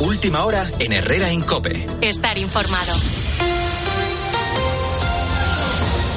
Última hora en Herrera Incope. Estar informado.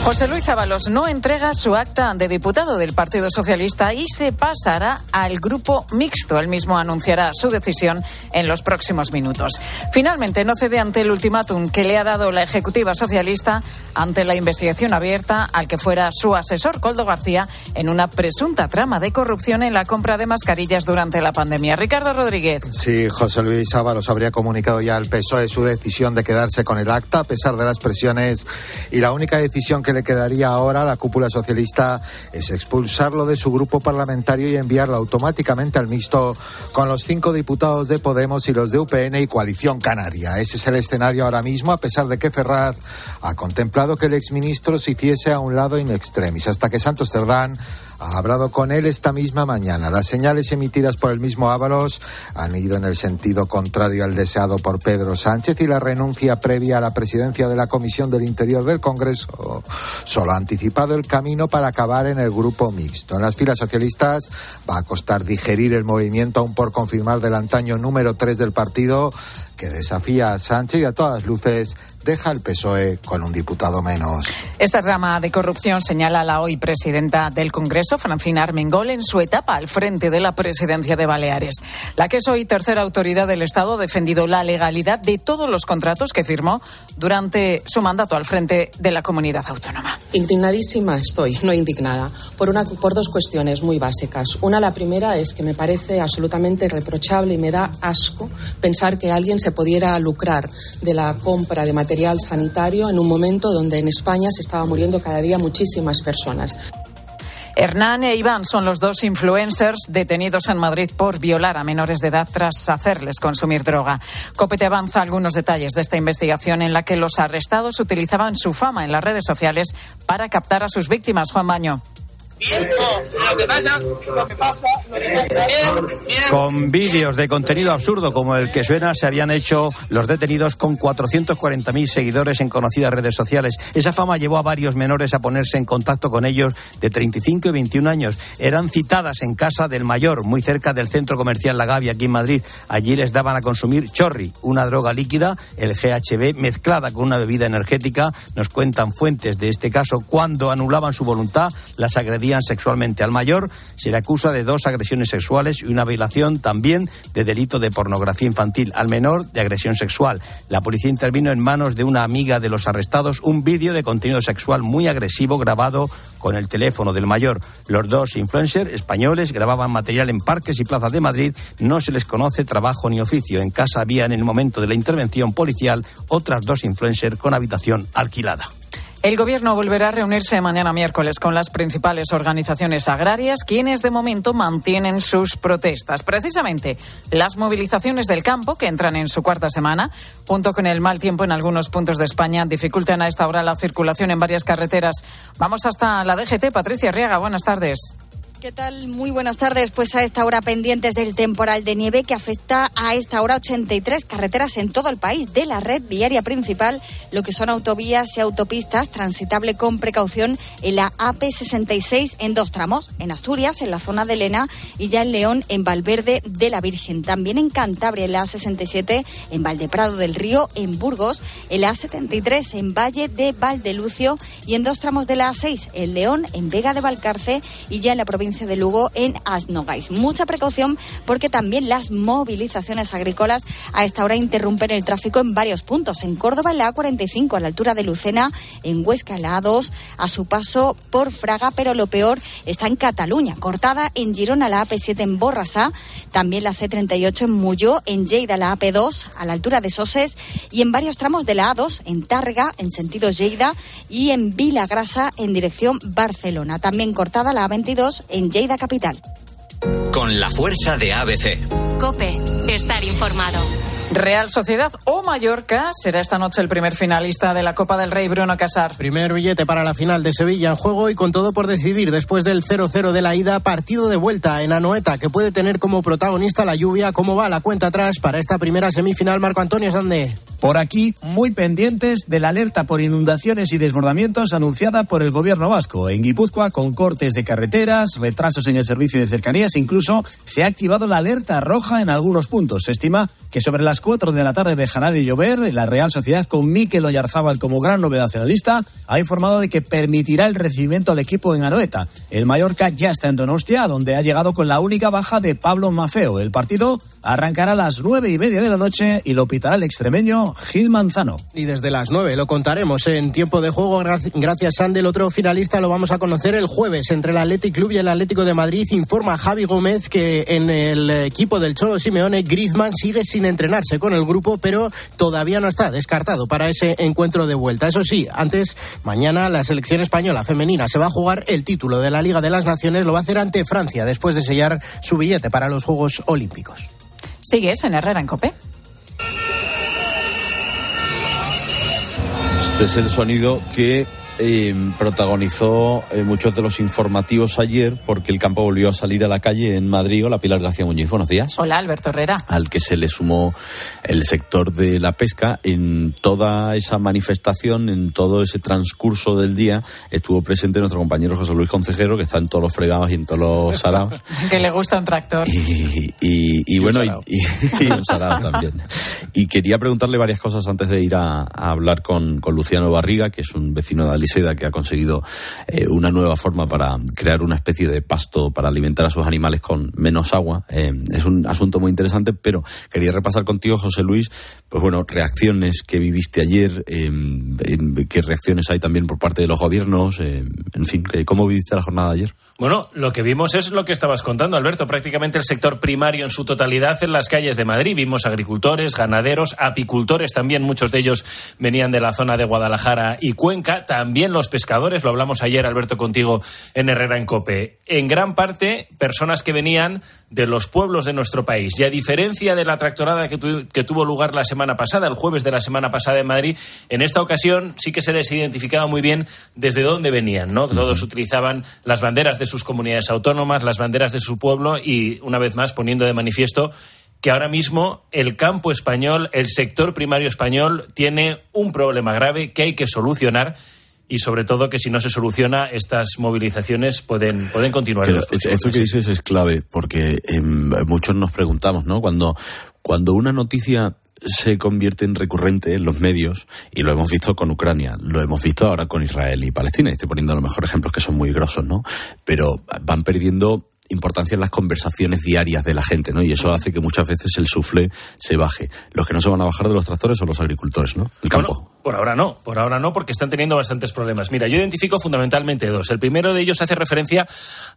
José Luis Ábalos no entrega su acta de diputado del Partido Socialista y se pasará al grupo mixto. Él mismo anunciará su decisión en los próximos minutos. Finalmente, no cede ante el ultimátum que le ha dado la Ejecutiva Socialista ante la investigación abierta al que fuera su asesor, Coldo García, en una presunta trama de corrupción en la compra de mascarillas durante la pandemia. Ricardo Rodríguez. Sí, José Luis Ábalos habría comunicado ya al PSOE su decisión de quedarse con el acta a pesar de las presiones y la única decisión que le quedaría ahora a la cúpula socialista es expulsarlo de su grupo parlamentario y enviarlo automáticamente al mixto con los cinco diputados de Podemos y los de UPN y Coalición Canaria. Ese es el escenario ahora mismo, a pesar de que Ferraz ha contemplado que el exministro se hiciese a un lado in extremis, hasta que Santos Cerdán ha hablado con él esta misma mañana. Las señales emitidas por el mismo Ábalos han ido en el sentido contrario al deseado por Pedro Sánchez y la renuncia previa a la presidencia de la Comisión del Interior del Congreso solo ha anticipado el camino para acabar en el grupo mixto. En las filas socialistas va a costar digerir el movimiento aún por confirmar del antaño número 3 del partido que desafía a Sánchez y a todas luces deja el PSOE con un diputado menos. Esta rama de corrupción señala la hoy presidenta del Congreso, Francina Armengol, en su etapa al frente de la presidencia de Baleares. La que es hoy tercera autoridad del Estado ha defendido la legalidad de todos los contratos que firmó durante su mandato al frente de la comunidad autónoma. Indignadísima estoy, no indignada, por, una, por dos cuestiones muy básicas. Una, la primera, es que me parece absolutamente reprochable y me da asco pensar que alguien se pudiera lucrar de la compra de material sanitario en un momento donde en España se estaba muriendo cada día muchísimas personas. Hernán e Iván son los dos influencers detenidos en Madrid por violar a menores de edad tras hacerles consumir droga. Copete avanza algunos detalles de esta investigación en la que los arrestados utilizaban su fama en las redes sociales para captar a sus víctimas. Juan Baño. Con vídeos de contenido absurdo como el que suena, se habían hecho los detenidos con 440.000 seguidores en conocidas redes sociales. Esa fama llevó a varios menores a ponerse en contacto con ellos de 35 y 21 años. Eran citadas en casa del mayor, muy cerca del centro comercial La Gavia, aquí en Madrid. Allí les daban a consumir chorri, una droga líquida, el GHB, mezclada con una bebida energética. Nos cuentan fuentes de este caso cuando anulaban su voluntad, las agredían sexualmente al mayor, se le acusa de dos agresiones sexuales y una violación también de delito de pornografía infantil. Al menor de agresión sexual. La policía intervino en manos de una amiga de los arrestados un vídeo de contenido sexual muy agresivo grabado con el teléfono del mayor. Los dos influencers españoles grababan material en parques y plazas de Madrid. No se les conoce trabajo ni oficio. En casa había en el momento de la intervención policial otras dos influencers con habitación alquilada. El Gobierno volverá a reunirse mañana miércoles con las principales organizaciones agrarias, quienes de momento mantienen sus protestas. Precisamente las movilizaciones del campo, que entran en su cuarta semana, junto con el mal tiempo en algunos puntos de España, dificultan a esta hora la circulación en varias carreteras. Vamos hasta la DGT. Patricia Riaga, buenas tardes. ¿Qué tal? Muy buenas tardes. Pues a esta hora pendientes del temporal de nieve que afecta a esta hora 83 carreteras en todo el país de la red viaria principal, lo que son autovías y autopistas, transitable con precaución en la AP66 en dos tramos, en Asturias, en la zona de Lena y ya en León, en Valverde de la Virgen. También en Cantabria, en la A67, en Valdeprado del Río, en Burgos, en la A73, en Valle de Valdelucio y en dos tramos de la A6, en León, en Vega de Valcarce y ya en la provincia de Lugo en Asnogais. Mucha precaución porque también las movilizaciones agrícolas a esta hora interrumpen el tráfico en varios puntos. En Córdoba, en la A45, a la altura de Lucena, en Huesca, la A2, a su paso por Fraga, pero lo peor está en Cataluña, cortada en Girona, la AP7 en Borrasá, también la C38 en Muyó, en Lleida, la AP2, a la altura de Soses, y en varios tramos de la A2, en Tárrega, en sentido Lleida, y en Vilagrasa, en dirección Barcelona. También cortada la A22 en Lleida Capital. Con la fuerza de ABC. Cope, estar informado. Real Sociedad o Mallorca será esta noche el primer finalista de la Copa del Rey Bruno Casar. Primer billete para la final de Sevilla en juego y con todo por decidir después del 0-0 de la ida, partido de vuelta en Anoeta que puede tener como protagonista la lluvia. ¿Cómo va la cuenta atrás para esta primera semifinal Marco Antonio Sande? Por aquí, muy pendientes de la alerta por inundaciones y desbordamientos anunciada por el gobierno vasco. En Guipúzcoa, con cortes de carreteras, retrasos en el servicio de cercanías, incluso se ha activado la alerta roja en algunos puntos. Se estima que sobre las 4 de la tarde dejará de llover. La Real Sociedad, con Mikel Oyarzábal como gran novedad en la lista, ha informado de que permitirá el recibimiento al equipo en Anoeta. El Mallorca ya está en Donostia, donde ha llegado con la única baja de Pablo Mafeo. El partido arrancará a las nueve y media de la noche y lo pitará el extremeño Gil Manzano. Y desde las nueve lo contaremos en tiempo de juego. Gracias, Andy. El otro finalista lo vamos a conocer el jueves entre el Athletic Club y el Atlético de Madrid. Informa Javi Gómez que en el equipo del Cholo Simeone, Griezmann sigue sin entrenarse con el grupo, pero todavía no está descartado para ese encuentro de vuelta. Eso sí, antes, mañana la selección española femenina se va a jugar el título de la Liga de las Naciones. Lo va a hacer ante Francia después de sellar su billete para los Juegos Olímpicos. ¿Sigues en Herrera en Copé? Este es el sonido que eh, protagonizó eh, muchos de los informativos ayer porque el campo volvió a salir a la calle en Madrid. Hola Pilar García Muñiz, buenos días. Hola Alberto Herrera. Al que se le sumó el sector de la pesca. En toda esa manifestación, en todo ese transcurso del día, estuvo presente nuestro compañero José Luis Concejero, que está en todos los fregados y en todos los saraos. que le gusta un tractor. Y, bueno, y, un sarao también. Y quería preguntarle varias cosas antes de ir a, hablar con, con Luciano Barriga, que es un vecino de Seda que ha conseguido eh, una nueva forma para crear una especie de pasto para alimentar a sus animales con menos agua. Eh, es un asunto muy interesante, pero quería repasar contigo, José Luis, pues bueno, reacciones que viviste ayer, eh, qué reacciones hay también por parte de los gobiernos, en fin, ¿cómo viviste la jornada de ayer? Bueno, lo que vimos es lo que estabas contando, Alberto, prácticamente el sector primario en su totalidad en las calles de Madrid. Vimos agricultores, ganaderos, apicultores también, muchos de ellos venían de la zona de Guadalajara y Cuenca, también también los pescadores, lo hablamos ayer, Alberto, contigo en Herrera en Cope. En gran parte, personas que venían de los pueblos de nuestro país. Y a diferencia de la tractorada que, que tuvo lugar la semana pasada, el jueves de la semana pasada en Madrid, en esta ocasión sí que se les identificaba muy bien desde dónde venían, ¿no? Todos utilizaban las banderas de sus comunidades autónomas, las banderas de su pueblo y, una vez más, poniendo de manifiesto que ahora mismo el campo español, el sector primario español, tiene un problema grave que hay que solucionar y sobre todo que si no se soluciona estas movilizaciones pueden, pueden continuar. esto que dices es clave porque em, muchos nos preguntamos, ¿no? Cuando, cuando una noticia se convierte en recurrente en los medios y lo hemos visto con Ucrania, lo hemos visto ahora con Israel y Palestina. Estoy poniendo a lo mejor ejemplos que son muy grosos, ¿no? Pero van perdiendo importancia en las conversaciones diarias de la gente, ¿no? Y eso hace que muchas veces el sufle se baje. Los que no se van a bajar de los tractores son los agricultores, ¿no? El campo. Por ahora no, por ahora no, porque están teniendo bastantes problemas. Mira, yo identifico fundamentalmente dos. El primero de ellos hace referencia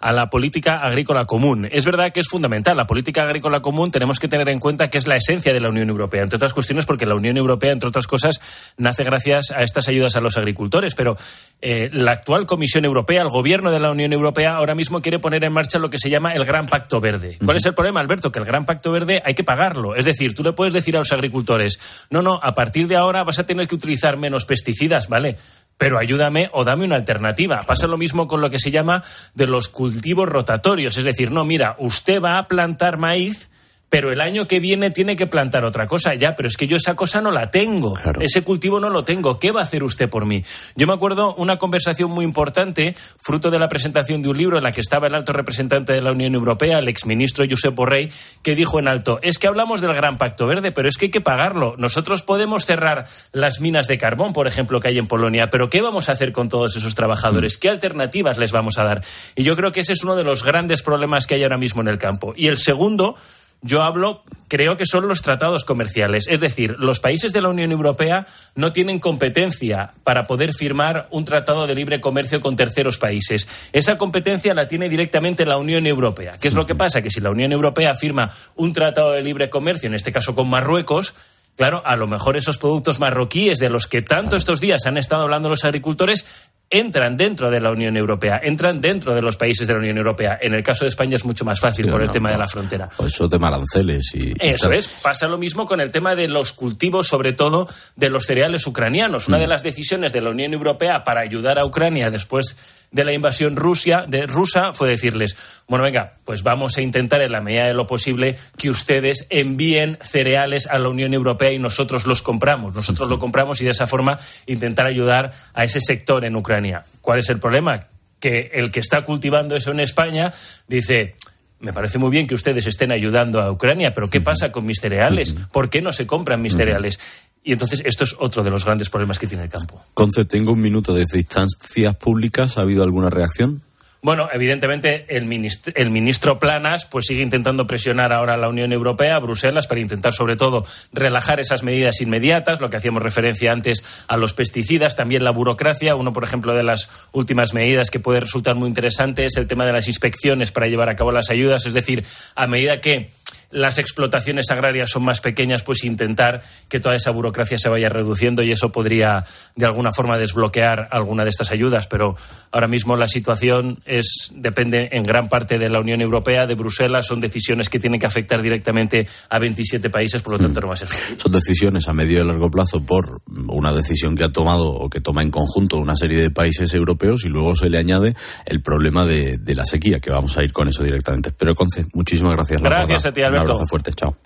a la política agrícola común. Es verdad que es fundamental. La política agrícola común tenemos que tener en cuenta que es la esencia de la Unión Europea, entre otras cuestiones porque la Unión Europea, entre otras cosas, nace gracias a estas ayudas a los agricultores. Pero eh, la actual Comisión Europea, el gobierno de la Unión Europea, ahora mismo quiere poner en marcha lo que se llama el Gran Pacto Verde. ¿Cuál es el problema, Alberto? Que el Gran Pacto Verde hay que pagarlo. Es decir, tú le puedes decir a los agricultores, no, no, a partir de ahora vas a tener que utilizar menos pesticidas, ¿vale? pero ayúdame o dame una alternativa. Pasa lo mismo con lo que se llama de los cultivos rotatorios. Es decir, no, mira, usted va a plantar maíz pero el año que viene tiene que plantar otra cosa. Ya, pero es que yo esa cosa no la tengo. Ese cultivo no lo tengo. ¿Qué va a hacer usted por mí? Yo me acuerdo una conversación muy importante, fruto de la presentación de un libro en la que estaba el alto representante de la Unión Europea, el exministro Josep Borrell, que dijo en alto, es que hablamos del Gran Pacto Verde, pero es que hay que pagarlo. Nosotros podemos cerrar las minas de carbón, por ejemplo, que hay en Polonia, pero ¿qué vamos a hacer con todos esos trabajadores? Mm. ¿Qué alternativas les vamos a dar? Y yo creo que ese es uno de los grandes problemas que hay ahora mismo en el campo. Y el segundo yo hablo, creo que son los tratados comerciales. Es decir, los países de la Unión Europea no tienen competencia para poder firmar un tratado de libre comercio con terceros países. Esa competencia la tiene directamente la Unión Europea. ¿Qué es lo que pasa? Que si la Unión Europea firma un tratado de libre comercio, en este caso con Marruecos, Claro, a lo mejor esos productos marroquíes de los que tanto estos días han estado hablando los agricultores entran dentro de la Unión Europea, entran dentro de los países de la Unión Europea. En el caso de España es mucho más fácil por el tema de la frontera. O eso tema aranceles y... Eso es. Pasa lo mismo con el tema de los cultivos, sobre todo de los cereales ucranianos. Una mm. de las decisiones de la Unión Europea para ayudar a Ucrania después de la invasión Rusia, de rusa fue decirles, bueno, venga, pues vamos a intentar en la medida de lo posible que ustedes envíen cereales a la Unión Europea y nosotros los compramos. Nosotros lo compramos y de esa forma intentar ayudar a ese sector en Ucrania. ¿Cuál es el problema? Que el que está cultivando eso en España dice, me parece muy bien que ustedes estén ayudando a Ucrania, pero ¿qué pasa con mis cereales? ¿Por qué no se compran mis cereales? Y entonces esto es otro de los grandes problemas que tiene el campo. Conce, tengo un minuto. Desde instancias públicas, ¿ha habido alguna reacción? Bueno, evidentemente el ministro, el ministro, Planas pues sigue intentando presionar ahora a la Unión Europea, a Bruselas, para intentar sobre todo relajar esas medidas inmediatas, lo que hacíamos referencia antes a los pesticidas, también la burocracia. Uno, por ejemplo, de las últimas medidas que puede resultar muy interesante es el tema de las inspecciones para llevar a cabo las ayudas, es decir, a medida que las explotaciones agrarias son más pequeñas, pues intentar que toda esa burocracia se vaya reduciendo y eso podría de alguna forma desbloquear alguna de estas ayudas. Pero ahora mismo la situación es depende en gran parte de la Unión Europea, de Bruselas, son decisiones que tienen que afectar directamente a 27 países, por lo tanto no va a ser. Son decisiones a medio y largo plazo por una decisión que ha tomado o que toma en conjunto una serie de países europeos y luego se le añade el problema de, de la sequía, que vamos a ir con eso directamente. Pero Conce, muchísimas gracias. Gracias a ti, Alberto. Un abrazo fuerte, chao.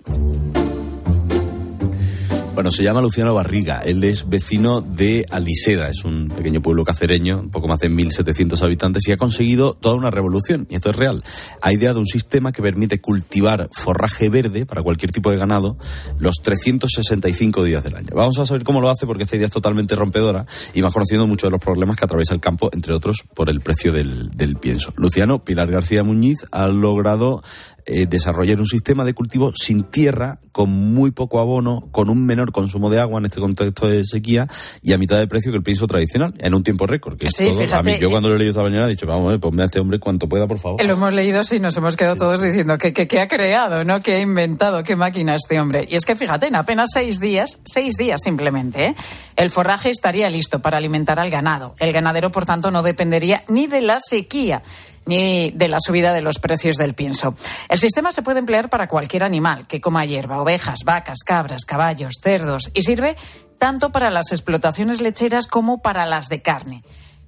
Bueno, se llama Luciano Barriga. Él es vecino de Aliseda. Es un pequeño pueblo cacereño, un poco más de 1.700 habitantes, y ha conseguido toda una revolución. Y esto es real. Ha ideado un sistema que permite cultivar forraje verde para cualquier tipo de ganado los 365 días del año. Vamos a saber cómo lo hace porque esta idea es totalmente rompedora y más conociendo muchos de los problemas que atraviesa el campo, entre otros por el precio del, del pienso. Luciano Pilar García Muñiz ha logrado eh, desarrollar un sistema de cultivo sin tierra, con muy poco abono, con un menor consumo de agua en este contexto de sequía y a mitad de precio que el pienso tradicional, en un tiempo récord. Que es Sí, todo. a fíjate, mí, yo eh, cuando lo he leído esta mañana he dicho, vamos, eh, ponme a este hombre cuanto pueda, por favor. Lo hemos leído sí, nos hemos quedado todos diciendo que, que, que ha creado, ¿no? Que ha inventado, qué máquina este hombre. Y es que fíjate, en apenas seis días, seis días simplemente, ¿eh? el forraje estaría listo para alimentar al ganado. El ganadero, por tanto, no dependería ni de la sequía ni de la subida de los precios del pienso. El sistema se puede emplear para cualquier animal que coma hierba, ovejas, vacas, cabras, caballos, cerdos y sirve tanto para las explotaciones lecheras como para las de carne.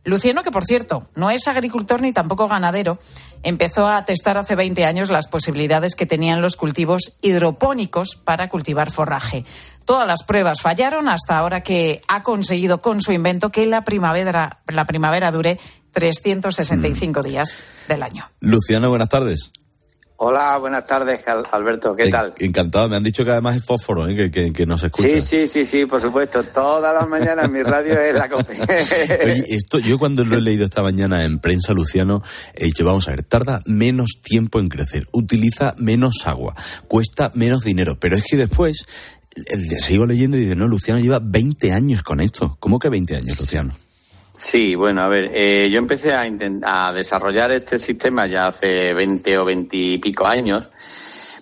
Luciano, que por cierto no es agricultor ni tampoco ganadero, empezó a testar hace 20 años las posibilidades que tenían los cultivos hidropónicos para cultivar forraje. Todas las pruebas fallaron hasta ahora que ha conseguido con su invento que la primavera, la primavera dure 365 días del año. Luciano, buenas tardes. Hola, buenas tardes, Al- Alberto. ¿Qué tal? Encantado. Me han dicho que además es fósforo, ¿eh? que, que, que nos escucha. Sí, sí, sí, sí, por supuesto. Todas las mañanas mi radio es la. Oye, esto, yo cuando lo he leído esta mañana en prensa, Luciano, he dicho, vamos a ver, tarda menos tiempo en crecer, utiliza menos agua, cuesta menos dinero, pero es que después el- sigo leyendo y dice, no, Luciano lleva 20 años con esto. ¿Cómo que 20 años, Luciano? Sí, bueno, a ver, eh, yo empecé a, a desarrollar este sistema ya hace 20 o 20 y pico años,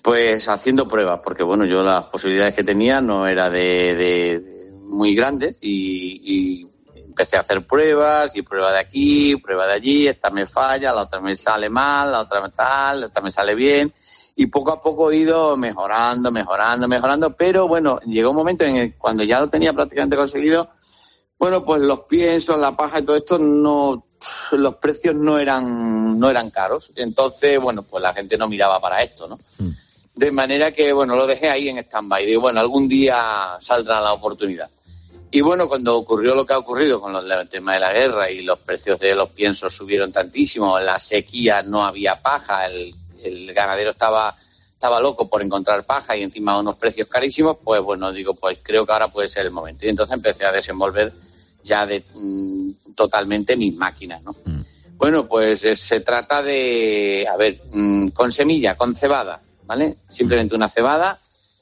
pues haciendo pruebas, porque bueno, yo las posibilidades que tenía no era de, de- de muy grandes y, y empecé a hacer pruebas y prueba de aquí, prueba de allí, esta me falla, la otra me sale mal, la otra me tal, otra me sale bien y poco a poco he ido mejorando, mejorando, mejorando, pero bueno, llegó un momento en el cuando ya lo tenía prácticamente conseguido, bueno, pues los piensos, la paja y todo esto no los precios no eran no eran caros, entonces bueno, pues la gente no miraba para esto, ¿no? De manera que bueno, lo dejé ahí en stand-by, digo, bueno, algún día saldrá la oportunidad. Y bueno, cuando ocurrió lo que ha ocurrido con los- el tema de la guerra y los precios de los piensos subieron tantísimo, la sequía no había paja, el, el ganadero estaba, estaba loco por encontrar paja y encima unos precios carísimos, pues bueno, digo, pues creo que ahora puede ser el momento. Y entonces empecé a desenvolver ya de mm, totalmente mis máquinas, ¿no? Bueno, pues eh, se trata de, a ver, mm, con semilla, con cebada, ¿vale? Simplemente una cebada,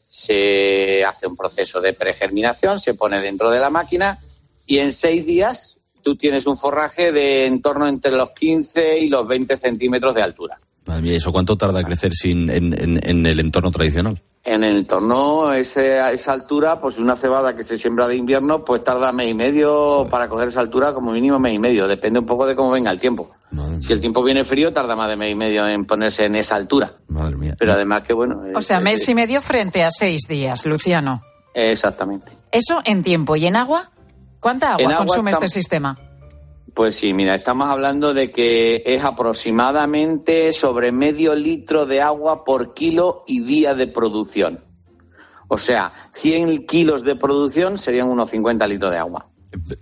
se hace un proceso de pregerminación, se pone dentro de la máquina y en seis días tú tienes un forraje de en torno entre los 15 y los 20 centímetros de altura. Madre mía, ¿eso cuánto tarda a crecer sin, en, en- en el entorno tradicional? En el entorno, ese, a esa altura, pues una cebada que se siembra de invierno, pues tarda mes y medio para coger esa altura, como mínimo mes y medio. Depende un poco de cómo venga el tiempo. Si el tiempo viene frío, tarda más de mes y medio en ponerse en esa altura. Madre mía. Pero además que, bueno... O es- sea, es- mes y medio frente a seis días, Luciano. Exactamente. Eso en tiempo. ¿Y en agua? ¿Cuánta agua En consume este sistema? Pues sí, mira, estamos hablando de que es aproximadamente sobre medio litro de agua por kilo y día de producción. O sea, 100 kilos de producción serían unos 50 litros de agua.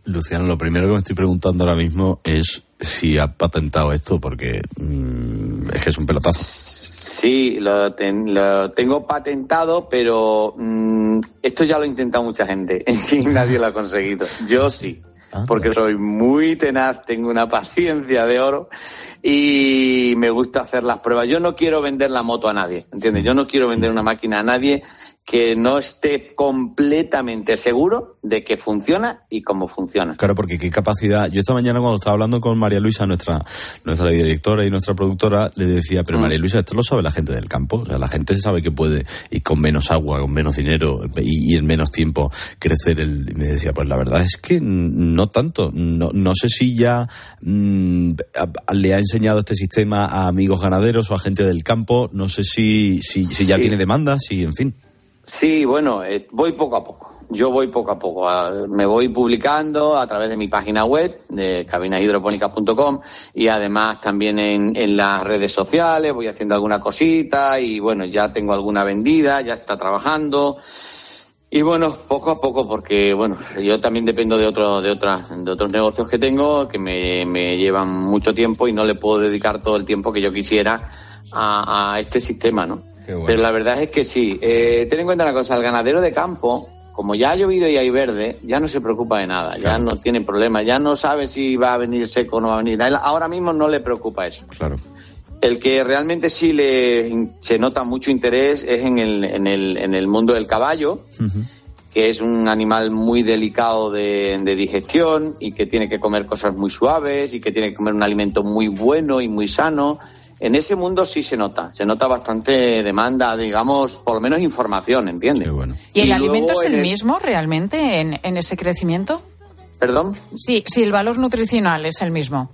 Luciano, lo primero que me estoy preguntando ahora mismo es si ha patentado esto, porque mm, es que es un pelotazo. Sí, lo, tengo patentado, pero mm, esto ya lo ha intentado mucha gente y nadie lo ha conseguido. Yo sí. Porque soy muy tenaz, tengo una paciencia de oro y me gusta hacer las pruebas. Yo no quiero vender la moto a nadie, ¿entiendes? Yo no quiero vender una máquina a nadie que no esté completamente seguro de que funciona y cómo funciona. Claro, porque qué capacidad. Yo esta mañana cuando estaba hablando con María Luisa, nuestra nuestra directora y nuestra productora, le decía, pero mm. María Luisa, esto lo sabe la gente del campo. O sea, la gente sabe que puede ir con menos agua, con menos dinero y, en menos tiempo crecer. El... Y me decía, pues la verdad es que no tanto. No, no sé si ya mm, le ha enseñado este sistema a amigos ganaderos o a gente del campo. No sé si, si, si ya tiene demanda, si, en fin. Sí, bueno, eh, voy poco a poco. Yo voy poco a poco. me voy publicando a través de mi página web, de cabinahidropónicas.com, y además también en, en, las redes sociales. Voy haciendo alguna cosita y bueno, ya tengo alguna vendida, ya está trabajando. Y bueno, poco a poco, porque bueno, yo también dependo de, otro, de, otras, de otros negocios que tengo que me, me llevan mucho tiempo y no le puedo dedicar todo el tiempo que yo quisiera a, a este sistema, ¿no? Pero la verdad es que sí. Eh, ten en cuenta una cosa, el ganadero de campo, como ya ha llovido y hay verde, ya no se preocupa de nada, ya no tiene problema, ya no sabe si va a venir seco o no va a venir. ahora mismo no le preocupa eso. Claro. El que realmente sí le se nota mucho interés es en el, en el, en el mundo del caballo, que es un animal muy delicado de, de, digestión y que tiene que comer cosas muy suaves y que tiene que comer un alimento muy bueno y muy sano en ese mundo sí se nota, se nota bastante demanda, digamos, por lo menos información, ¿entiendes? ¿Y el alimento es el, mismo realmente en, en, ese crecimiento? ¿Perdón? Sí, sí, el valor nutricional es el mismo.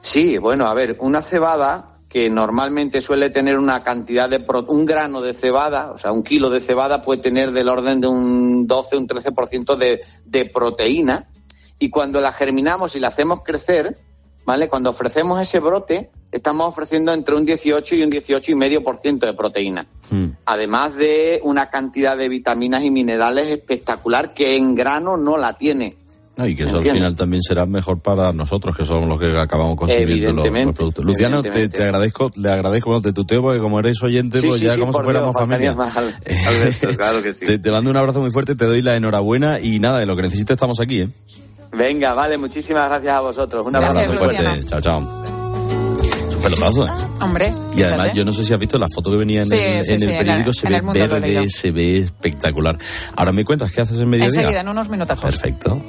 Sí, bueno, a ver, una cebada que normalmente suele tener una cantidad de un grano de cebada, o sea, un kilo de cebada puede tener del orden de un 12, un 13% de, de proteína y cuando la germinamos y la hacemos crecer, ¿vale? Cuando ofrecemos ese brote, estamos ofreciendo entre un 18 y un 18,5% de proteína. Hmm. Además de una cantidad de vitaminas y minerales espectacular que en grano no la tiene. y que eso al final también será mejor para nosotros, que somos los que acabamos consumiendo los, productos. Luciano, te, agradezco, le agradezco cuando te tuteo, porque como eres oyente, pues ya como si fuéramos familia. claro que sí. te, mando un abrazo muy fuerte, te doy la enhorabuena y nada, de lo que necesites estamos aquí, ¿eh? Venga, vale, muchísimas gracias a vosotros. Un abrazo muy fuerte. Chao, chao. Es un pelotazo, ¿eh? Hombre. Y además, yo no sé si has visto la foto que venía en, el, periódico, se ve verde, se ve espectacular. Ahora me cuentas, ¿qué haces en mediodía? Enseguida, en unos minutos. Perfecto.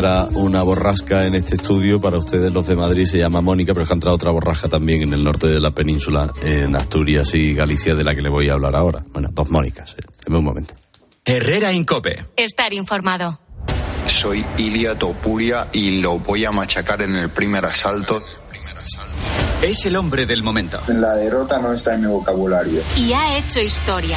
Entra una borrasca en este estudio. Para ustedes, los de Madrid, se llama Mónica, pero es que ha entrado otra borrasca también en el norte de la península, en Asturias y Galicia, de la que le voy a hablar ahora. Bueno, dos Mónicas. Eh. un momento. Herrera Incope. Estar informado. Soy Ilia Topuria y lo voy a machacar en el primer asalto. Es el hombre del momento. La derrota no está en mi vocabulario. Y ha hecho historia.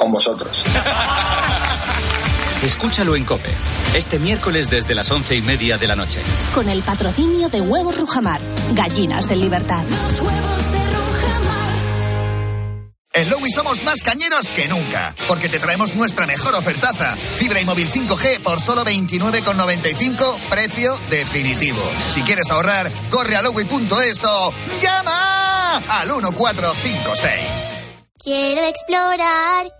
con vosotros. Escúchalo en Cope, este miércoles desde las once y media de la noche. Con el patrocinio de Huevos Rujamar, gallinas en libertad. Los huevos de Rujamar. En Lowy somos más cañeros que nunca, porque te traemos nuestra mejor ofertaza. Fibra y móvil 5G por solo 29,95, precio definitivo. Si quieres ahorrar, corre a lowy.es o llama al 1456. Quiero explorar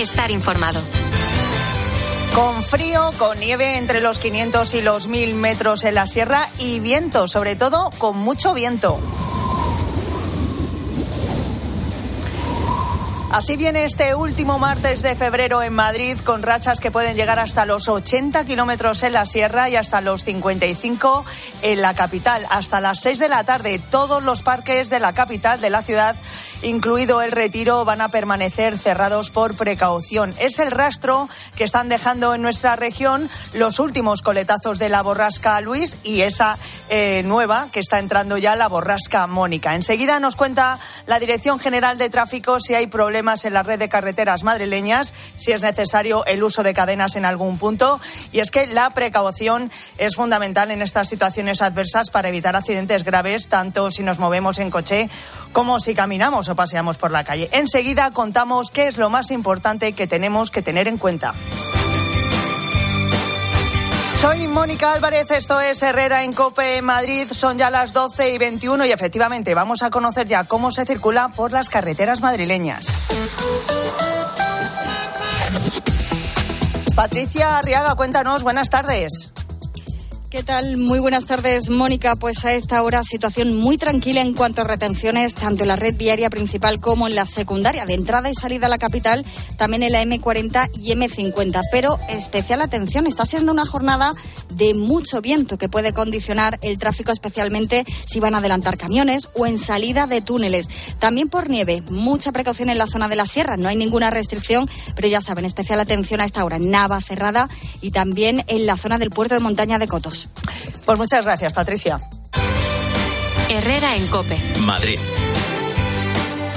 Estar informado. Con frío, con nieve entre los 500 y los 1000 metros en la sierra y viento, sobre todo con mucho viento. Así viene este último martes de febrero en Madrid, con rachas que pueden llegar hasta los 80 kilómetros en la sierra y hasta los 55 en la capital. Hasta las 6 de la tarde, todos los parques de la capital de la ciudad incluido el retiro, van a permanecer cerrados por precaución. Es el rastro que están dejando en nuestra región los últimos coletazos de la borrasca Luis y esa eh, nueva que está entrando ya, la borrasca Mónica. Enseguida nos cuenta la Dirección General de Tráfico si hay problemas en la red de carreteras madrileñas, si es necesario el uso de cadenas en algún punto. Y es que la precaución es fundamental en estas situaciones adversas para evitar accidentes graves, tanto si nos movemos en coche como si caminamos paseamos por la calle. Enseguida contamos qué es lo más importante que tenemos que tener en cuenta. Soy Mónica Álvarez, esto es Herrera en Cope Madrid, son ya las 12 y 21 y efectivamente vamos a conocer ya cómo se circula por las carreteras madrileñas. Patricia Arriaga, cuéntanos, buenas tardes. ¿Qué tal? Muy buenas tardes, Mónica. Pues a esta hora situación muy tranquila en cuanto a retenciones, tanto en la red diaria principal como en la secundaria, de entrada y salida a la capital, también en la M40 y M50. Pero especial atención, está siendo una jornada de mucho viento que puede condicionar el tráfico, especialmente si van a adelantar camiones o en salida de túneles. También por nieve, mucha precaución en la zona de la sierra, no hay ninguna restricción, pero ya saben, especial atención a esta hora, Nava cerrada y también en la zona del puerto de montaña de Cotos. Pues muchas gracias, Patricia. Herrera en Cope. Madrid.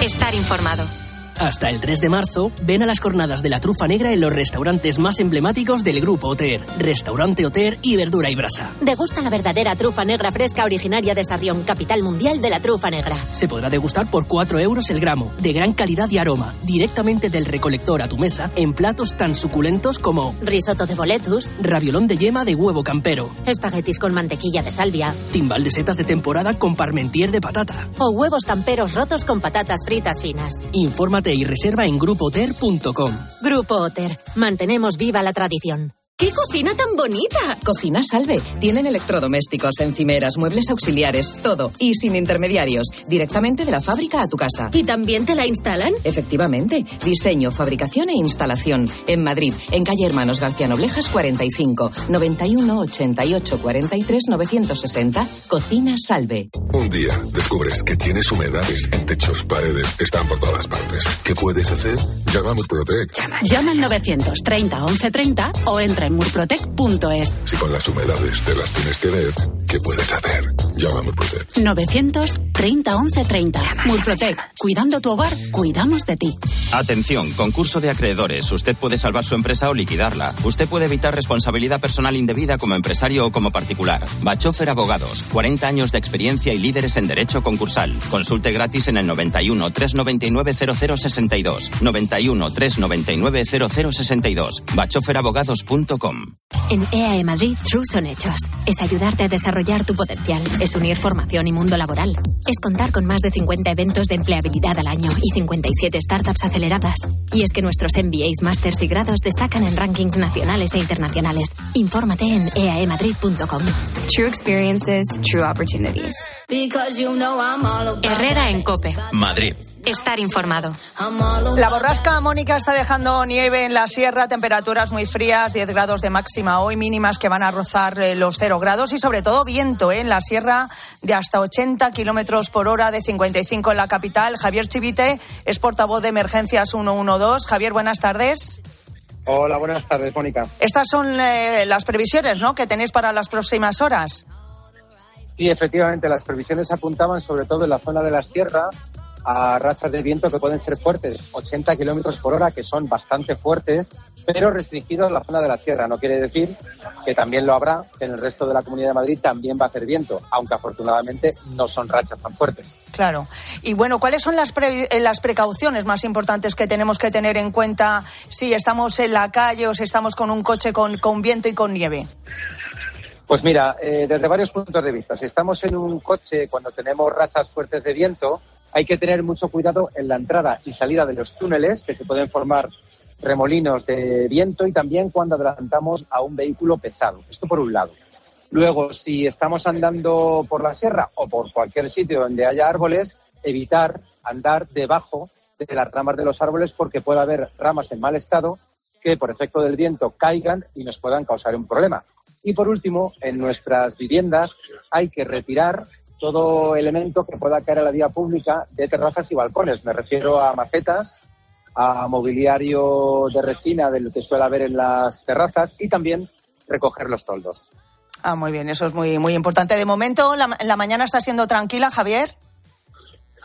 Estar informado. Hasta el 3 de marzo, ven a las jornadas de la trufa negra en los restaurantes más emblemáticos del Grupo Oter. Restaurante Oter y Verdura y Brasa. Degusta la verdadera trufa negra fresca originaria de Sarrión, capital mundial de la trufa negra. Se podrá degustar por 4 euros el gramo, de gran calidad y aroma, directamente del recolector a tu mesa, en platos tan suculentos como risotto de boletus, raviolón de yema de huevo campero, espaguetis con mantequilla de salvia, timbal de setas de temporada con parmentier de patata o huevos camperos rotos con patatas fritas finas. Infórmate y reserva en grupoter.com. Grupo Oter. Mantenemos viva la tradición. ¡Qué cocina tan bonita! Cocina Salve. Tienen electrodomésticos, encimeras, muebles auxiliares, todo. Y sin intermediarios. Directamente de la fábrica a tu casa. ¿Y también te la instalan? Efectivamente. Diseño, fabricación e instalación. En Madrid, en calle Hermanos García Noblejas 45, 91 88 43 960. Cocina Salve. Un día descubres que tienes humedades en techos, paredes, están por todas partes. ¿Qué puedes hacer? Llama a Murprotec. Llama, Llama al 930 1130 o entra en murprotec.es. Si con las humedades te las tienes que ver, ¿qué puedes hacer? Llama a Murprotec. 930 1130. Murprotec. Cuidando tu hogar, cuidamos de ti. Atención, concurso de acreedores. Usted puede salvar su empresa o liquidarla. Usted puede evitar responsabilidad personal indebida como empresario o como particular. Bachofer Abogados. 40 años de experiencia y líderes en derecho concursal. Consulte gratis en el 91 399 0062. 91 399 0062. En EAE Madrid, True son hechos. Es ayudarte a desarrollar tu potencial. Es unir formación y mundo laboral. Es contar con más de 50 eventos de empleabilidad al año y 57 startups aceleradas. Y es que nuestros MBAs, másters y grados destacan en rankings nacionales e internacionales. Infórmate en eaemadrid.com. True experiences, true opportunities. Herrera en Cope. Madrid. Estar informado. La borrasca Mónica está dejando nieve en la sierra, temperaturas muy frías, 10 grados de máxima hoy, mínimas que van a rozar eh, los 0 grados y sobre todo viento eh, en la sierra de hasta 80 kilómetros por hora, de 55 en la capital. Javier Chivite es portavoz de Emergencias 112. Javier, buenas tardes. Hola, buenas tardes, Mónica. Estas son eh, las previsiones, ¿no? Que tenéis para las próximas horas. Sí, efectivamente, las previsiones apuntaban sobre todo en la zona de la sierra a rachas de viento que pueden ser fuertes, 80 kilómetros por hora, que son bastante fuertes, pero restringidos a la zona de la sierra. No quiere decir que también lo habrá, que en el resto de la Comunidad de Madrid también va a hacer viento, aunque afortunadamente no son rachas tan fuertes. Claro. Y bueno, ¿cuáles son las, eh, las precauciones más importantes que tenemos que tener en cuenta si estamos en la calle o si estamos con un coche con, con viento y con nieve? Pues mira, eh, desde varios puntos de vista. Si estamos en un coche cuando tenemos rachas fuertes de viento, hay que tener mucho cuidado en la entrada y salida de los túneles, que se pueden formar remolinos de viento, y también cuando adelantamos a un vehículo pesado. Esto por un lado. Luego, si estamos andando por la sierra o por cualquier sitio donde haya árboles, evitar andar debajo de las ramas de los árboles porque puede haber ramas en mal estado que por efecto del viento caigan y nos puedan causar un problema. Y por último, en nuestras viviendas hay que retirar todo elemento que pueda caer a la vía pública de terrazas y balcones. Me refiero a macetas, a mobiliario de resina del que suele haber en las terrazas y también recoger los toldos. Ah, muy bien, eso es muy, muy importante. De momento, la, la mañana está siendo tranquila, Javier.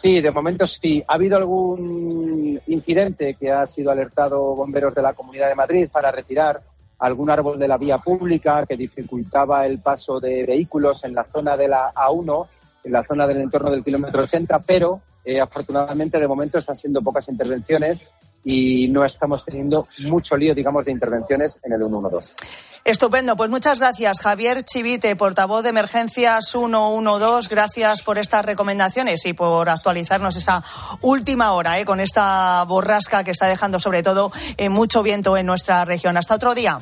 Sí, de momento sí. Ha habido algún incidente que ha sido alertado bomberos de la Comunidad de Madrid para retirar algún árbol de la vía pública que dificultaba el paso de vehículos en la zona de la A1 en la zona del entorno del kilómetro 80, pero eh, afortunadamente de momento están siendo pocas intervenciones y no estamos teniendo mucho lío, digamos, de intervenciones en el 112. Estupendo, pues muchas gracias, Javier Chivite, portavoz de Emergencias 112. Gracias por estas recomendaciones y por actualizarnos esa última hora eh, con esta borrasca que está dejando sobre todo eh, mucho viento en nuestra región. Hasta otro día.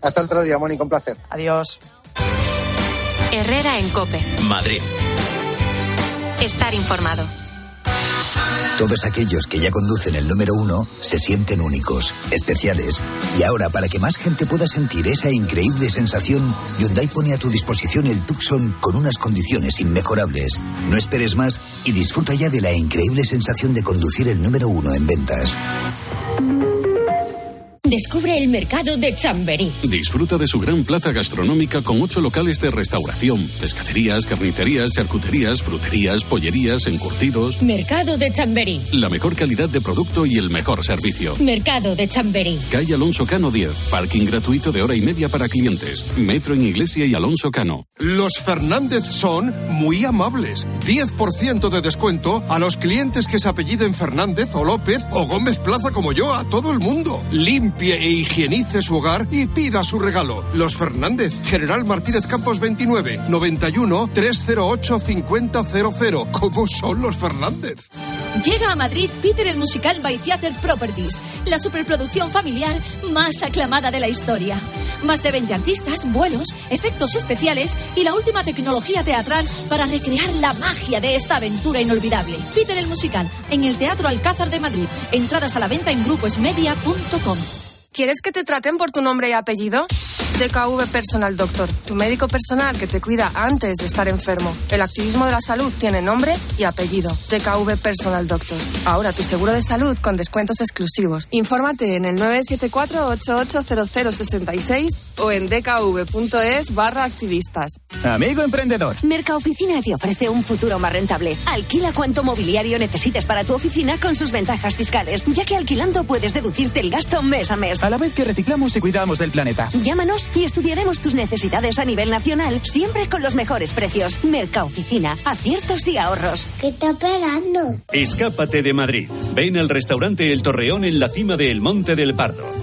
Hasta otro día, Mónica, un placer. Adiós. Herrera en Cope. Madrid. Estar informado. Todos aquellos que ya conducen el número uno se sienten únicos, especiales. Y ahora, para que más gente pueda sentir esa increíble sensación, Hyundai pone a tu disposición el Tucson con unas condiciones inmejorables. No esperes más y disfruta ya de la increíble sensación de conducir el número uno en ventas. Descubre el mercado de Chamberí. Disfruta de su gran plaza gastronómica con ocho locales de restauración, pescaderías, carnicerías, charcuterías, fruterías, pollerías, encurtidos. Mercado de Chamberí. La mejor calidad de producto y el mejor servicio. Mercado de Chamberí. Calle Alonso Cano 10. Parking gratuito de hora y media para clientes. Metro en Iglesia y Alonso Cano. Los Fernández son muy amables. 10% de descuento a los clientes que se apelliden Fernández o López o Gómez Plaza como yo, a todo el mundo. Limpia e higienice su hogar y pida su regalo. Los Fernández, General Martínez Campos 29, 91 308 5000. ¿Cómo son los Fernández? Llega a Madrid Peter el musical by Theater Properties, la superproducción familiar más aclamada de la historia. Más de 20 artistas, vuelos, efectos especiales y la última tecnología teatral para recrear la magia de esta aventura inolvidable. Peter el musical, en el Teatro Alcázar de Madrid. Entradas a la venta en gruposmedia.com. ¿Quieres que te traten por tu nombre y apellido? DKV Personal Doctor, tu médico personal que te cuida antes de estar enfermo. El activismo de la salud tiene nombre y apellido. DKV Personal Doctor. Ahora tu seguro de salud con descuentos exclusivos. Infórmate en el 974-880066 o en dkv.es barra activistas. Amigo emprendedor. Mercaoficina te ofrece un futuro más rentable. Alquila cuanto mobiliario necesites para tu oficina con sus ventajas fiscales, ya que alquilando puedes deducirte el gasto mes a mes. A la vez que reciclamos y cuidamos del planeta. Llámanos y estudiaremos tus necesidades a nivel nacional, siempre con los mejores precios. Mercaoficina, aciertos y ahorros. ¿Qué está esperando? Escápate de Madrid. Ven al restaurante El Torreón en la cima del Monte del Pardo.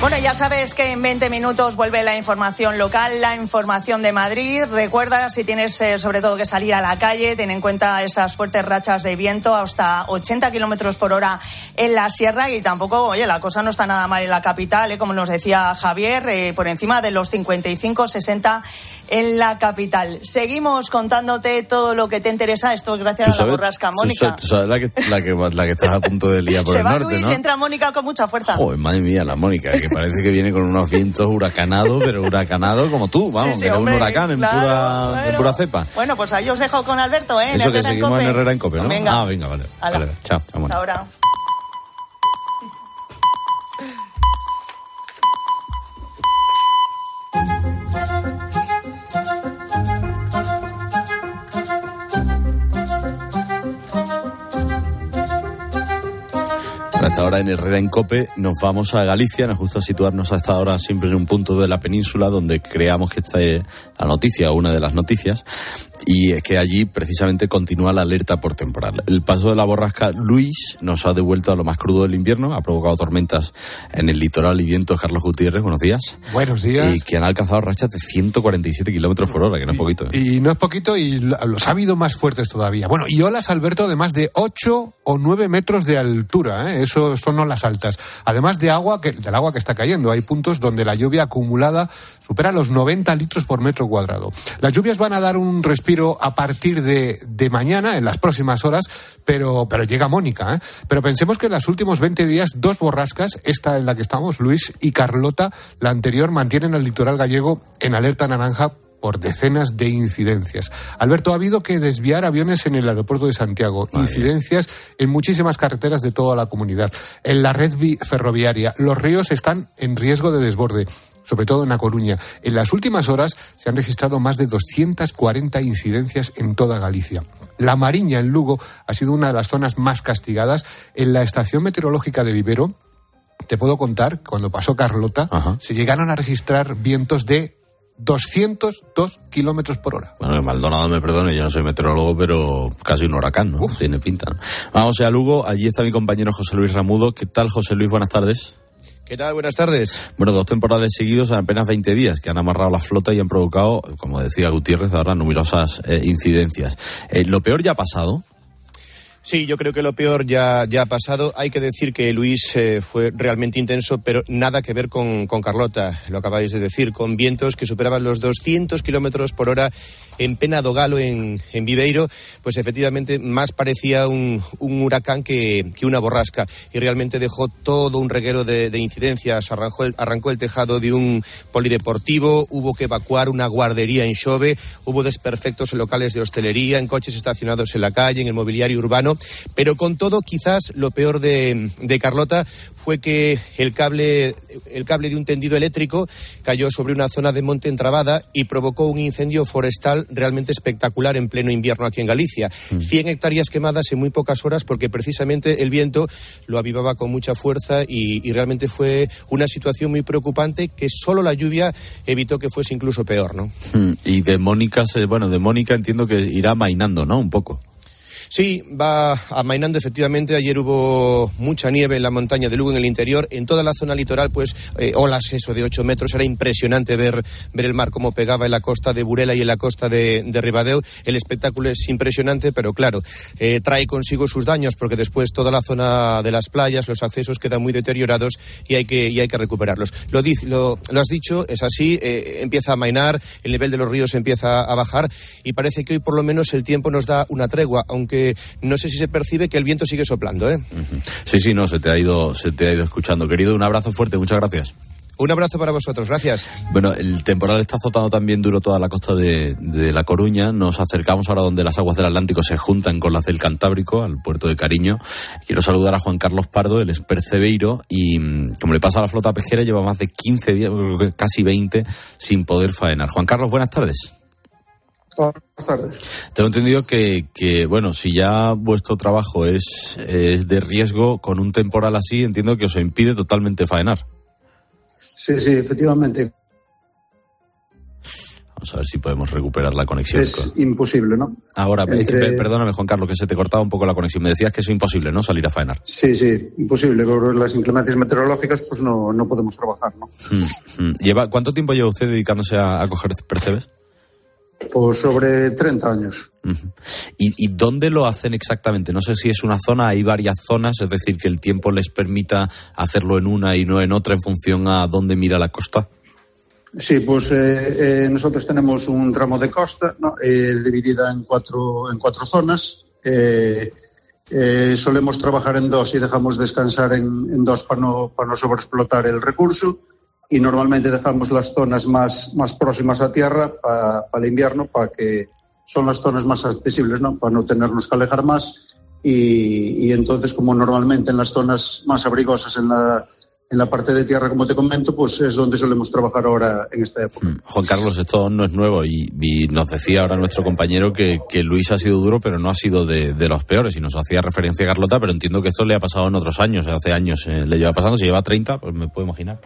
Bueno, ya sabes que en 20 minutos vuelve la información local, la información de Madrid. Recuerda, si tienes eh, sobre todo que salir a la calle, ten en cuenta esas fuertes rachas de viento hasta 80 kilómetros por hora en la sierra y tampoco, oye, la cosa no está nada mal en la capital, eh, como nos decía Javier, eh, por encima de los 55-60 en la capital. Seguimos contándote todo lo que te interesa. Esto gracias a la borrasca Mónica. Tú, sabes la que, la, que, la que estás a punto de liar por Se el va norte, Luis, ¿no? entra Mónica con mucha fuerza. Joder, madre mía, la Mónica, que parece que viene con unos vientos huracanados, pero huracanado como tú, vamos, Sí, que un huracán en, pura, en pura cepa. Bueno, pues ahí os dejo con Alberto, ¿eh? En Eso que seguimos en. Herrera en Cope, ¿no? Venga. Ah, venga, vale. Vale, chao, ahora. Esta hora en Herrera en Cope nos vamos a Galicia, nos gusta situarnos a esta hora siempre en un punto de la península donde creamos que esta es la noticia, una de las noticias, y es que allí precisamente continúa la alerta por temporal. El paso de la borrasca Luis nos ha devuelto a lo más crudo del invierno, ha provocado tormentas en el litoral y vientos. Carlos Gutiérrez, buenos días. Buenos días. Y que han alcanzado rachas de 147 kilómetros por hora, que no es poquito. ¿eh? Y no es poquito y lo- los ha habido más fuertes todavía. Bueno, y olas, Alberto, de más de 8 o 9 metros de altura. ¿eh? Eso son olas altas. Además de agua, que, del agua que está cayendo. Hay puntos donde la lluvia acumulada supera los 90 litros por metro cuadrado. Las lluvias van a dar un respiro a partir de, de mañana, en las próximas horas, pero, pero llega Mónica. ¿eh? Pero pensemos que en los últimos 20 días, dos borrascas, esta en la que estamos, Luis y Carlota, la anterior, mantienen al litoral gallego en alerta naranja por decenas de incidencias. Alberto, ha habido que desviar aviones en el aeropuerto de Santiago, incidencias en muchísimas carreteras de toda la comunidad. En la red vi- ferroviaria, los ríos están en riesgo de desborde sobre todo en La Coruña. En las últimas horas se han registrado más de 240 incidencias en toda Galicia. La Mariña, en Lugo, ha sido una de las zonas más castigadas. En la estación meteorológica de Vivero, te puedo contar, cuando pasó Carlota, se llegaron a registrar vientos de 202 kilómetros por hora. Bueno, Maldonado me perdone, yo no soy meteorólogo, pero casi un huracán, ¿no? Tiene pinta, ¿no? Vamos a Lugo, allí está mi compañero José Luis Ramudo. ¿Qué tal, José Luis? Buenas tardes. ¿Qué tal? Buenas tardes. Bueno, dos temporales seguidos en apenas 20 días que han amarrado la flota y han provocado, como decía Gutiérrez, ahora numerosas eh, incidencias. Eh, lo peor ya ha pasado. Sí, yo creo que lo peor ya, ya ha pasado. Hay que decir que Luis eh, fue realmente intenso, pero nada que ver con, con Carlota, lo acabáis de decir, con vientos que superaban los 200 kilómetros por hora en Penado Galo, en, en Viveiro, pues efectivamente más parecía un, un huracán que, que una borrasca y realmente dejó todo un reguero de, de incidencias. Arrancó el, arrancó el tejado de un polideportivo, hubo que evacuar una guardería en Xove, hubo desperfectos en locales de hostelería, en coches estacionados en la calle, en el mobiliario urbano, pero con todo quizás lo peor de, de Carlota fue que el cable, el cable de un tendido eléctrico cayó sobre una zona de monte entrabada y provocó un incendio forestal realmente espectacular en pleno invierno aquí en Galicia. 100 hectáreas quemadas en muy pocas horas porque precisamente el viento lo avivaba con mucha fuerza y, y realmente fue una situación muy preocupante que solo la lluvia evitó que fuese incluso peor, ¿no? Mm, Y de Mónica, bueno, de Mónica entiendo que irá mainando, ¿no? Un poco. Sí, va amainando efectivamente. Ayer hubo mucha nieve en la montaña de Lugo, en el interior. En toda la zona litoral, pues eh, olas eso de 8 metros. Era impresionante ver, ver el mar como pegaba en la costa de Burela y en la costa de, de. El espectáculo es impresionante, pero claro, eh, trae consigo sus daños porque después toda la zona de las playas, los accesos quedan muy deteriorados y hay que, y hay que recuperarlos. Lo, lo, lo has dicho, es así. eh, empieza a amainar, el nivel de los ríos empieza a bajar y parece que hoy por lo menos el tiempo nos da una tregua, aunque no sé si se percibe que el viento sigue soplando. ¿eh? Sí, sí, no, se te ha ido, se te ha ido escuchando. Querido, un abrazo fuerte, muchas gracias. Un abrazo para vosotros, gracias. Bueno, el temporal está azotando también duro toda la costa de, de La Coruña. Nos acercamos ahora donde las aguas del Atlántico se juntan con las del Cantábrico, al puerto de Cariño. Quiero saludar a Juan Carlos Pardo, el percebeiro, y mm, como le pasa a la flota pesquera, lleva más de 15 días, casi 20, sin poder faenar. Juan Carlos, buenas tardes. Buenas tardes. Tengo entendido que, que, bueno, si ya vuestro trabajo es, es de riesgo, con un temporal así, entiendo que os impide totalmente faenar. Sí, sí, efectivamente. Vamos a ver si podemos recuperar la conexión. Es imposible, ¿no? Ahora, que, Entre- perdóname, Juan Carlos, que se te cortaba un poco la conexión. Me decías que es imposible, ¿no? Salir a faenar. Sí, sí, imposible. Por las inclemencias meteorológicas, pues no, no podemos trabajar, ¿no? Mm, mm. ¿Lleva, ¿Cuánto tiempo lleva usted dedicándose a, a coger percebes? Pues sobre 30 años. ¿Y, y dónde lo hacen exactamente? No sé si es una zona, hay varias zonas, es decir, que el tiempo les permita hacerlo en una y no en otra en función a dónde mira la costa. Sí, pues eh, eh, nosotros tenemos un tramo de costa, ¿no? Eh, dividida en cuatro, en cuatro zonas. Eh, solemos trabajar en dos y dejamos descansar en, en dos para no, para no sobreexplotar el recurso. Y normalmente dejamos las zonas más, más próximas a tierra para el invierno, para que son las zonas más accesibles, ¿no? Para no tenernos que alejar más. Y, y entonces, como normalmente en las zonas más abrigosas, en la, en la parte de tierra, como te comento, pues es donde solemos trabajar ahora en esta época. Juan Carlos, esto no es nuevo y, y nos decía ahora nuestro compañero que, que Luis ha sido duro, pero no ha sido de, de los peores y nos hacía referencia a Carlota, pero entiendo que esto le ha pasado en otros años, hace años eh, le lleva pasando, si lleva 30, pues me puedo imaginar.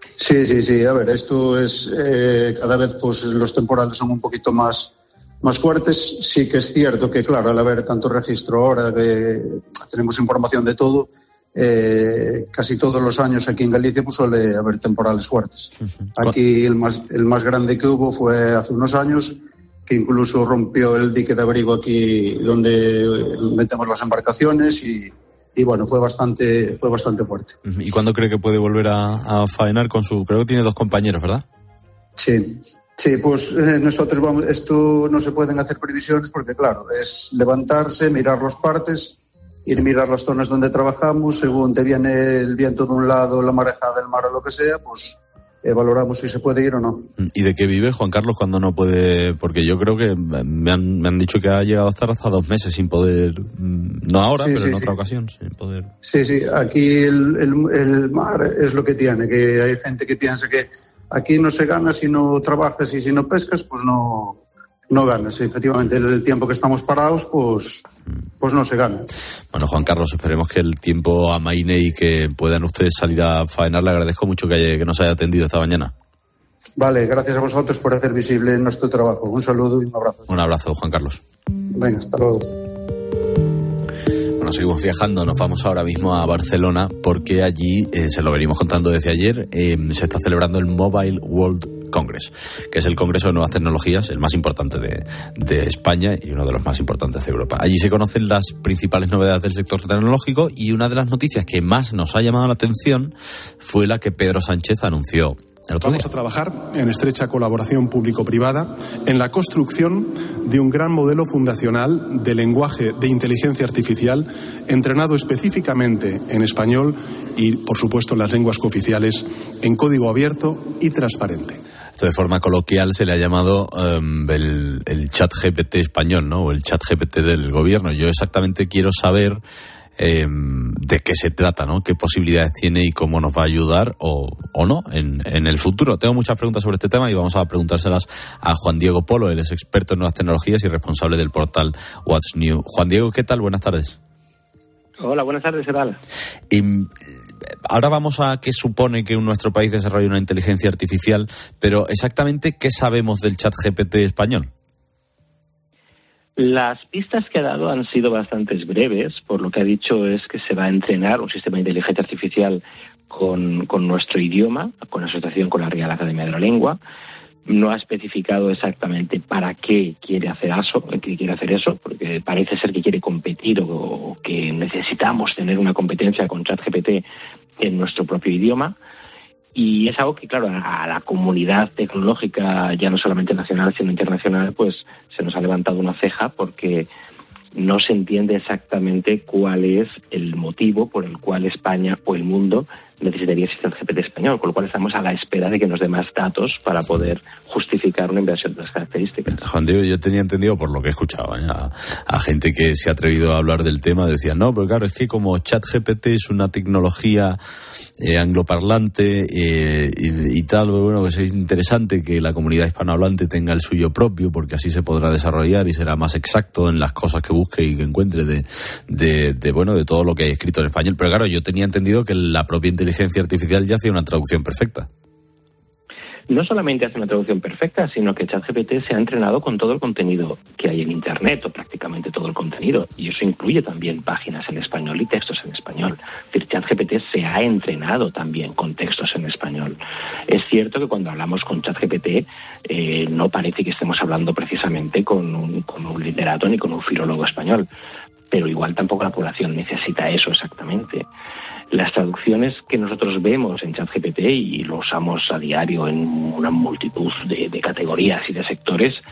Sí, sí, sí. A ver, esto es eh, cada vez pues los temporales son un poquito más más fuertes. Sí que es cierto que, claro, al haber tanto registro ahora, que tenemos información de todo, eh, casi todos los años aquí en Galicia pues suele haber temporales fuertes. Aquí el más, el más grande que hubo fue hace unos años, que incluso rompió el dique de abrigo aquí donde metemos las embarcaciones y, y bueno, fue bastante, fue bastante fuerte. ¿Y cuándo cree que puede volver a, a faenar con su... Creo que tiene dos compañeros, ¿verdad? Sí, sí, pues eh, nosotros vamos, esto no se pueden hacer previsiones porque claro, es levantarse, mirar los partes, ir mirar las zonas donde trabajamos, según te viene el viento de un lado, la marejada del mar o lo que sea, pues eh, valoramos si se puede ir o no. ¿Y de qué vive Juan Carlos cuando no puede? Porque yo creo que me han, me han dicho que ha llegado a estar hasta dos meses sin poder, mm, no ahora, Sí, pero sí, en sí. otra ocasión, sin poder. Sí, sí, aquí el, el- el mar es lo que tiene, que hay gente que piensa que aquí no se gana si no trabajas y si no pescas, pues no, no ganas. Efectivamente, el tiempo que estamos parados, pues, pues no se gana. Bueno, Juan Carlos, esperemos que el tiempo amaine y que puedan ustedes salir a faenar. Le agradezco mucho que, haya- que nos haya atendido esta mañana. Vale, gracias a vosotros por hacer visible nuestro trabajo. Un saludo y un abrazo. Un abrazo, Juan Carlos. Venga, hasta luego. Bueno, seguimos viajando, nos vamos ahora mismo a Barcelona porque allí, eh, se lo venimos contando desde ayer, eh, se está celebrando el Mobile World Congress, que es el Congreso de Nuevas Tecnologías, el más importante de, España y uno de los más importantes de Europa. Allí se conocen las principales novedades del sector tecnológico y una de las noticias que más nos ha llamado la atención fue la que Pedro Sánchez anunció. Vamos a trabajar en estrecha colaboración público-privada en la construcción de un gran modelo fundacional de lenguaje de inteligencia artificial entrenado específicamente en español y, por supuesto, en las lenguas cooficiales en código abierto y transparente. Esto de forma coloquial se le ha llamado em, el, el chat GPT español, ¿no? O el chat GPT del gobierno. Yo exactamente quiero saber em, de qué se trata, ¿no? Qué posibilidades tiene y cómo nos va a ayudar o, o no en, en el futuro. Tengo muchas preguntas sobre este tema y vamos a preguntárselas a Juan Diego Polo. Él es experto en nuevas tecnologías y responsable del portal What's New. Juan Diego, ¿qué tal? Buenas tardes. Hola, buenas tardes, ¿qué tal? Y, mm, ahora vamos a qué supone que nuestro país desarrolle una inteligencia artificial, pero exactamente qué sabemos del chat GPT español. Las pistas que ha dado han sido bastante breves, por lo que ha dicho es que se va a entrenar un sistema de inteligencia artificial con, con nuestro idioma, con asociación con la Real Academia de la Lengua. No ha especificado exactamente para qué quiere hacer eso, qué quiere hacer eso, porque parece ser que quiere competir o, o que necesitamos tener una competencia con ChatGPT en nuestro propio idioma. Y es algo que, claro, a la comunidad tecnológica, ya no solamente nacional, sino internacional, pues se nos ha levantado una ceja porque no se entiende exactamente cuál es el motivo por el cual España o el mundo necesitaría el sistema GPT español, con lo cual estamos a la espera de que nos dé más datos para poder justificar una inversión de las características. Juan Diego, yo tenía entendido por lo que he escuchado ¿eh? a, a gente que se ha atrevido a hablar del tema, decían, no, pero claro, es que como ChatGPT es una tecnología eh, angloparlante eh, y, y tal, pues bueno, pues es interesante que la comunidad hispanohablante tenga el suyo propio, porque así se podrá desarrollar y será más exacto en las cosas que busque y que encuentre de, de, de, bueno, de todo lo que hay escrito en español. Pero claro, yo tenía entendido que la propia inteligencia artificial ya hacía una traducción perfecta. no solamente hace una traducción perfecta, sino que ChatGPT se ha entrenado con todo el contenido que hay en Internet, o prácticamente todo el contenido, y eso incluye también páginas en español y textos en español. Es ChatGPT se ha entrenado también con textos en español. Es cierto que cuando hablamos con ChatGPT eh, no parece que estemos hablando precisamente con un literato ni con un filólogo español, pero igual tampoco la población necesita eso exactamente. Las traducciones que nosotros vemos en ChatGPT y lo usamos a diario en una multitud de, categorías y de sectores,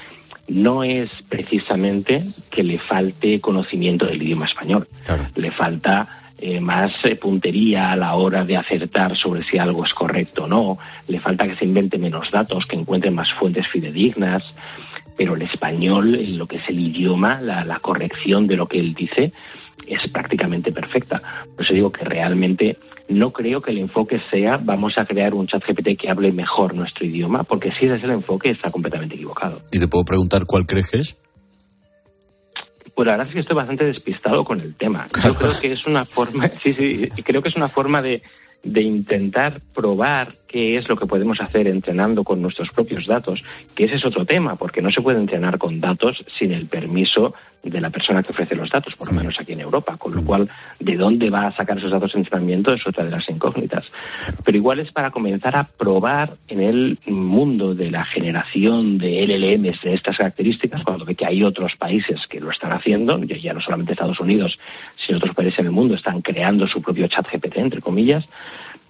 no es precisamente que le falte conocimiento del idioma español. Le falta eh, más eh, puntería a la hora de acertar sobre si algo es correcto o no. Le falta que se invente menos datos, que encuentre más fuentes fidedignas. Pero el español, lo que es el idioma, la corrección de lo que él dice, es prácticamente perfecta. Por eso digo que realmente no creo que el enfoque sea vamos a crear un chat GPT que hable mejor nuestro idioma, porque si ese es el enfoque está completamente equivocado. ¿Y te puedo preguntar cuál crees que es? Pues la verdad es que estoy bastante despistado con el tema. Yo creo que es una forma, sí, sí, creo que es una forma de, de intentar probar qué es lo que podemos hacer entrenando con nuestros propios datos, que ese es otro tema, porque no se puede entrenar con datos sin el permiso de la persona que ofrece los datos, por lo menos aquí en Europa, con lo cual, ¿de dónde va a sacar esos datos de entrenamiento? Es otra de las incógnitas. Pero igual es para comenzar a probar en el mundo de la generación de LLMs de estas características, cuando ve que hay otros países que lo están haciendo, ya no solamente Estados Unidos, sino otros países en el mundo están creando su propio chat GPT, entre comillas,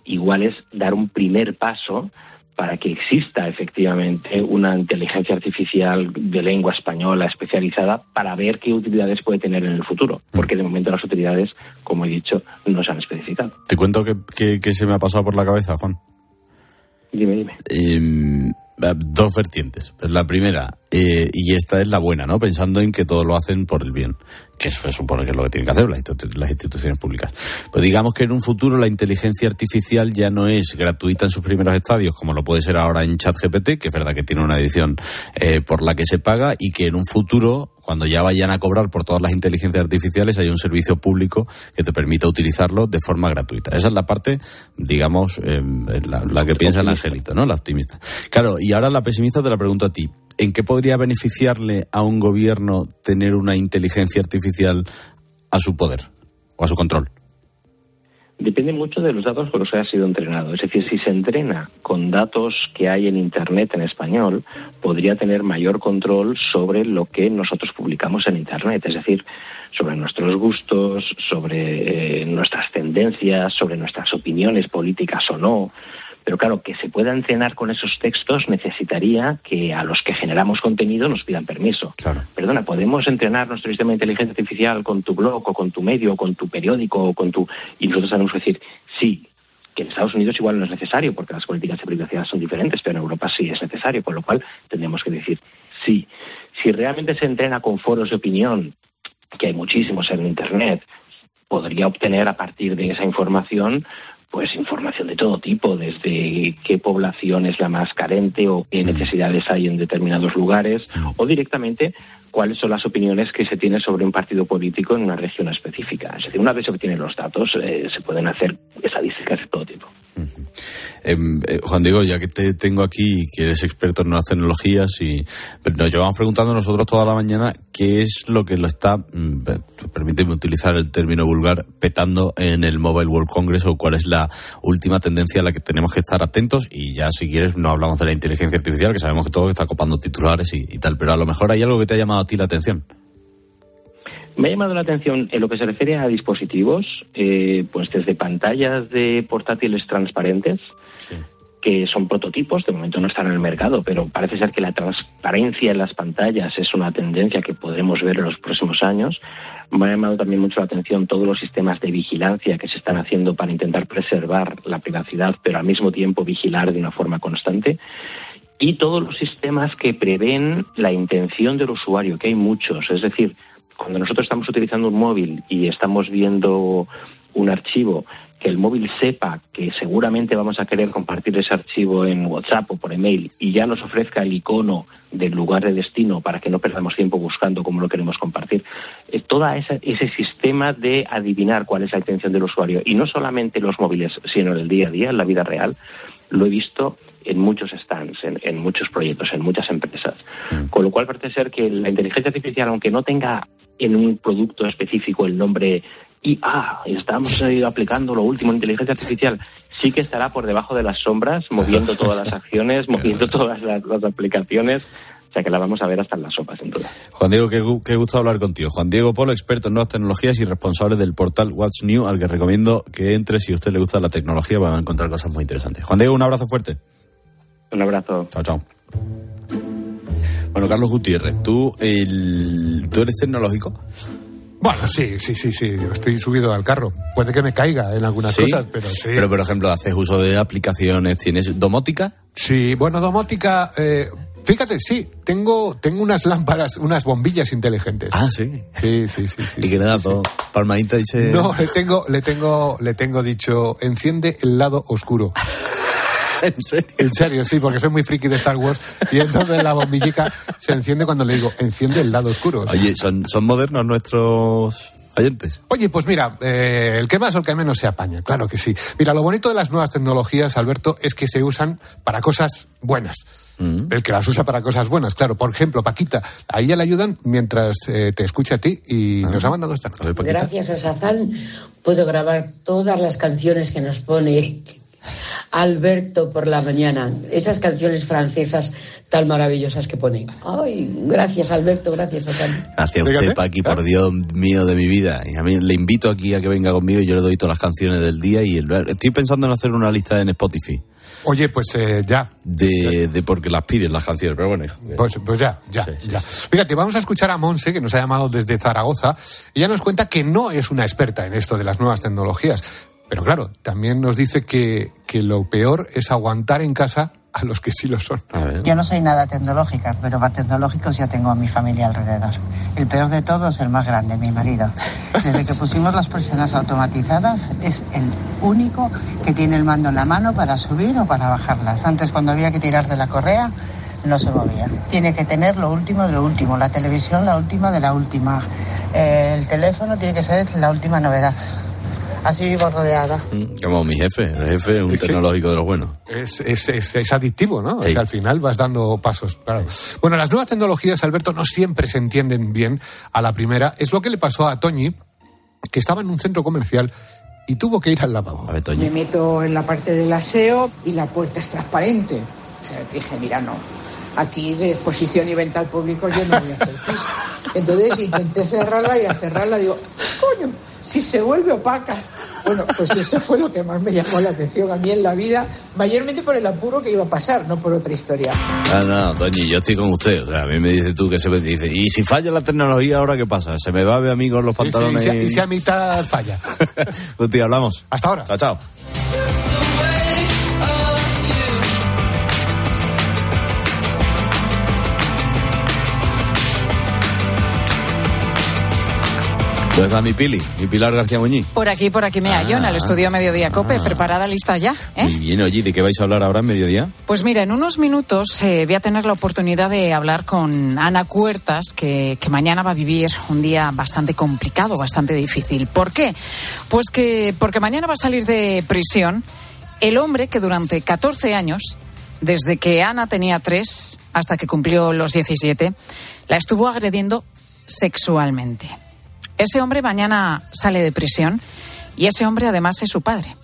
igual es dar un primer paso para que exista efectivamente una inteligencia artificial de lengua española especializada para ver qué utilidades puede tener en el futuro, porque de momento las utilidades, como he dicho, no se han especificado. Te cuento que, se me ha pasado por la cabeza, Juan. Dime, dime. Em, dos vertientes. La primera, eh, y esta es la buena, ¿no? Pensando en que todo lo hacen por el bien, que se supone que es lo que tienen que hacer las, instituciones públicas. Pues digamos que en un futuro la inteligencia artificial ya no es gratuita en sus primeros estadios, como lo puede ser ahora en ChatGPT, que es verdad que tiene una edición eh, por la que se paga, y que en un futuro, cuando ya vayan a cobrar por todas las inteligencias artificiales, hay un servicio público que te permita utilizarlo de forma gratuita. Esa es la parte, digamos, la, la, que piensa el angelito, ¿no? La optimista. Claro, y ahora la pesimista te la pregunto a ti. ¿En qué podría beneficiarle a un gobierno tener una inteligencia artificial a su poder o a su control? Depende mucho de los datos con los que ha sido entrenado. Es decir, si se entrena con datos que hay en Internet en español, podría tener mayor control sobre lo que nosotros publicamos en Internet. Es decir, sobre nuestros gustos, sobre eh, nuestras tendencias, sobre nuestras opiniones políticas o no, pero claro, que se pueda entrenar con esos textos necesitaría que a los que generamos contenido nos pidan permiso. Perdona, ¿podemos entrenar nuestro sistema de inteligencia artificial con tu blog o con tu medio o con tu periódico o con tu... Y nosotros tenemos que decir, sí, que en Estados Unidos igual no es necesario porque las políticas de privacidad son diferentes, pero en Europa sí es necesario, con lo cual tendremos que decir sí. Si realmente se entrena con foros de opinión, que hay muchísimos en Internet, podría obtener a partir de esa información pues información de todo tipo, desde qué población es la más carente o qué necesidades hay en determinados lugares, o directamente cuáles son las opiniones que se tiene sobre un partido político en una región específica. Es decir, una vez se obtienen los datos, eh, se pueden hacer estadísticas de todo tipo. Em, eh, Juan Diego, ya que te tengo aquí y que eres experto en nuevas tecnologías y nos llevamos preguntando nosotros toda la mañana qué es lo que lo está, mm, permíteme utilizar el término vulgar, petando en el Mobile World Congress o cuál es la última tendencia a la que tenemos que estar atentos y ya si quieres no hablamos de la inteligencia artificial que sabemos que todo está copando titulares y, y tal, pero a lo mejor hay algo que te ha llamado a ti la atención. Me ha llamado la atención en lo que se refiere a dispositivos, eh, pues desde pantallas de portátiles transparentes, que son prototipos, de momento no están en el mercado, pero parece ser que la transparencia en las pantallas es una tendencia que podremos ver en los próximos años. Me ha llamado también mucho la atención todos los sistemas de vigilancia que se están haciendo para intentar preservar la privacidad, pero al mismo tiempo vigilar de una forma constante y todos los sistemas que prevén la intención del usuario, que hay muchos. Es decir, cuando nosotros estamos utilizando un móvil y estamos viendo un archivo, que el móvil sepa que seguramente vamos a querer compartir ese archivo en WhatsApp o por email y ya nos ofrezca el icono del lugar de destino para que no perdamos tiempo buscando cómo lo queremos compartir. Eh, todo ese, sistema de adivinar cuál es la intención del usuario y no solamente los móviles, sino en el día a día, en la vida real, lo he visto en muchos stands, en, muchos proyectos, en muchas empresas. Con lo cual parece ser que la inteligencia artificial, aunque no tenga en un producto específico el nombre y ah, estamos aplicando lo último en inteligencia artificial, sí que estará por debajo de las sombras, moviendo todas las acciones, moviendo todas las, aplicaciones. O sea que la vamos a ver hasta en las sopas, sin duda. Juan Diego, qué, qué, gusto hablar contigo. Juan Diego Polo, experto en nuevas tecnologías y responsable del portal What's New, al que recomiendo que entre si a usted le gusta la tecnología, van a encontrar cosas muy interesantes. Juan Diego, un abrazo fuerte. Un abrazo. Chao, chao. Bueno, Carlos Gutiérrez, ¿tú, el, ¿tú eres tecnológico? Bueno, sí, sí, sí, sí. Estoy subido al carro. Puede que me caiga en algunas cosas, pero sí. Pero, por ejemplo, ¿haces uso de aplicaciones? ¿Tienes domótica? Sí, bueno, domótica. Eh, fíjate, sí, tengo, tengo unas lámparas, unas bombillas inteligentes. Ah, sí. Sí, sí, sí. sí y que nada, palmadita dice. No, le tengo, le tengo, le tengo dicho, enciende el lado oscuro. ¿En serio? En serio, sí, porque soy muy friki de Star Wars y entonces la bombillica se enciende cuando le digo, enciende el lado oscuro. Oye, ¿son, son modernos nuestros oyentes? Oye, pues mira, eh, el que más o el que menos se apaña, claro que sí. Mira, lo bonito de las nuevas tecnologías, Alberto, es que se usan para cosas buenas. Mm. El que las usa para cosas buenas, claro. Por ejemplo, Paquita, a ella le ayudan mientras eh, te escucha a ti y ah. nos ha mandado esta nota. Gracias a Sazán puedo grabar todas las canciones que nos pone Alberto por la mañana. Esas canciones francesas tan maravillosas que pone. Ay, gracias Alberto, gracias a Gracias a usted, Paqui, por Dios mío de mi vida. Y a mí le invito aquí a que venga conmigo y yo le doy todas las canciones del día y estoy pensando en hacer una lista en Spotify. Oye, pues eh, ya. De, de, porque las piden las canciones, pero bueno. Pues, pues ya, ya, ya. Fíjate, vamos a escuchar a Monse, que nos ha llamado desde Zaragoza. Ella nos cuenta que no es una experta en esto de las nuevas tecnologías, pero claro, también nos dice que, que lo peor es aguantar en casa a los que sí lo son. Yo no soy nada tecnológica, pero para tecnológicos ya tengo a mi familia alrededor. El peor de todos, el más grande, mi marido. Desde que pusimos las persianas automatizadas, es el único que tiene el mando en la mano para subir o para bajarlas. Antes, cuando había que tirar de la correa, no se movía. Tiene que tener lo último de lo último, la televisión la última de la última. El teléfono tiene que ser la última novedad así vivo rodeada. Mm, como mi jefe, el jefe es un tecnológico de los buenos. Es, es, es, adictivo, ¿no? al final vas dando pasos. Bueno, las nuevas tecnologías, Alberto, no siempre se entienden bien a la primera. Es lo que le pasó a Toñi, que estaba en un centro comercial y tuvo que ir al lavabo. Me meto en la parte del aseo y la puerta es transparente. O sea, dije, mira, no, aquí de exposición y venta al público yo no voy a hacer piso. Entonces intenté cerrarla y al cerrarla digo, coño, si se vuelve opaca. Bueno, pues eso fue lo que más me llamó la atención a mí en la vida, mayormente por el apuro que iba a pasar, no por otra historia. Ah, no, Toñi, yo estoy con usted. a mí me dice tú que se me dice, ¿y si falla la tecnología ahora qué pasa? ¿Se me va a ver a mí con los pantalones? y, si, a mitad falla. Usted, hablamos. Hasta ahora. Chao, chao. ¿Dónde está mi Pili? Mi Pilar García Muñiz. Por aquí, por aquí me hallo, en el ah. estudio Mediodía Cope, ah. preparada, lista ya. ¿eh? Muy bien, oye, ¿de qué vais a hablar ahora en Mediodía? Pues mira, en unos minutos eh, voy a tener la oportunidad de hablar con Ana Cuertas, que, que, mañana va a vivir un día bastante complicado, bastante difícil. ¿Por qué? Pues que porque mañana va a salir de prisión el hombre que durante 14 años, desde que Ana tenía 3 hasta que cumplió los 17, la estuvo agrediendo sexualmente. Ese hombre mañana sale de prisión y ese hombre además es su padre.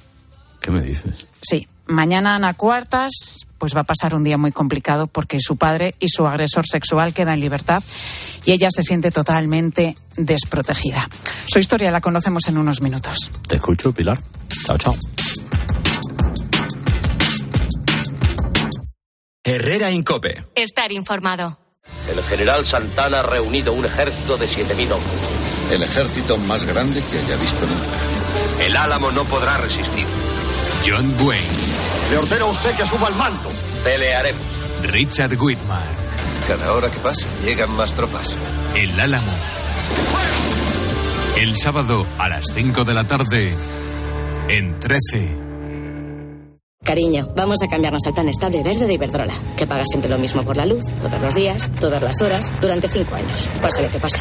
¿Qué me dices? Sí, mañana Ana Cuartas pues va a pasar un día muy complicado porque su padre y su agresor sexual quedan en libertad y ella se siente totalmente desprotegida. Su historia la conocemos en unos minutos. Te escucho, Pilar. Chao, chao. Herrera Incope. Estar informado. El general Santana ha reunido un ejército de 7.000 hombres el ejército más grande que haya visto nunca. El Álamo no podrá resistir. John Wayne. Le ordeno a usted que suba al mando. Pelearemos. Richard Whitmar. Cada hora que pasa llegan más tropas. El Álamo. El sábado a las 5 de la tarde en 13. Cariño, vamos a cambiarnos al plan estable verde de Iberdrola, que paga siempre lo mismo por la luz, todos los días, todas las horas, durante cinco años. Pase lo que pase.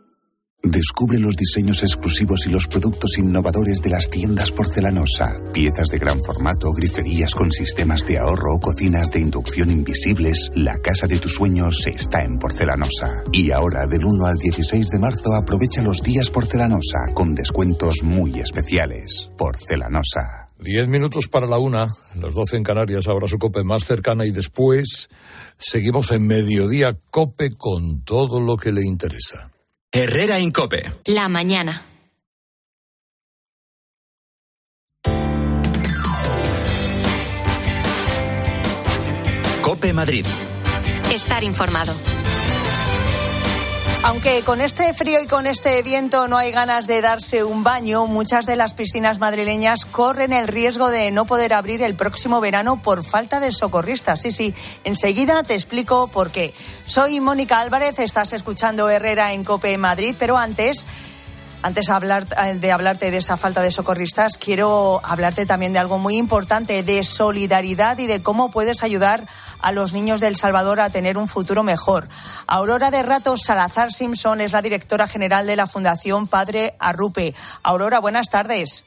Descubre los diseños exclusivos y los productos innovadores de las tiendas porcelanosa. Piezas de gran formato, griferías con sistemas de ahorro, cocinas de inducción invisibles. La casa de tus sueños está en porcelanosa. Y ahora, del 1 al 16 de marzo, aprovecha los días porcelanosa con descuentos muy especiales. Porcelanosa. Diez minutos para la una, las doce en Canarias, ahora su cope más cercana y después seguimos en mediodía cope con todo lo que le interesa. Herrera Incope. La mañana. Cope Madrid. Estar informado. Aunque con este frío y con este viento no hay ganas de darse un baño, muchas de las piscinas madrileñas corren el riesgo de no poder abrir el próximo verano por falta de socorristas. Sí, sí, enseguida te explico por qué. Soy Mónica Álvarez, estás escuchando Herrera en Cope Madrid, pero antes antes de hablarte de esa falta de socorristas, quiero hablarte también de algo muy importante, de solidaridad y de cómo puedes ayudar a los niños de El Salvador a tener un futuro mejor. Aurora de Ratos Salazar Simpson es la directora general de la Fundación Padre Arrupe. Aurora, buenas tardes.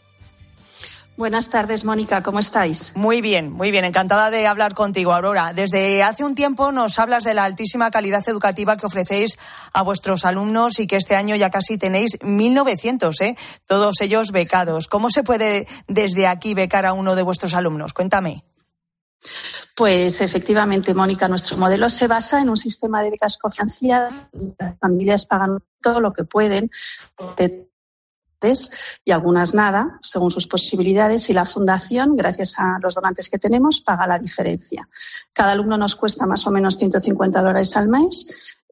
Buenas tardes, Mónica, ¿cómo estáis? Muy bien, muy bien, encantada de hablar contigo, Aurora. Desde hace un tiempo nos hablas de la altísima calidad educativa que ofrecéis a vuestros alumnos y que este año ya casi tenéis 1.900, ¿eh? todos ellos becados. ¿Cómo se puede desde aquí becar a uno de vuestros alumnos? Cuéntame. Pues efectivamente, Mónica, nuestro modelo se basa en un sistema de becas cofinanciadas. Las familias pagan todo lo que pueden y algunas nada, según sus posibilidades, y la fundación, gracias a los donantes que tenemos, paga la diferencia. Cada alumno nos cuesta más o menos 150 dólares al mes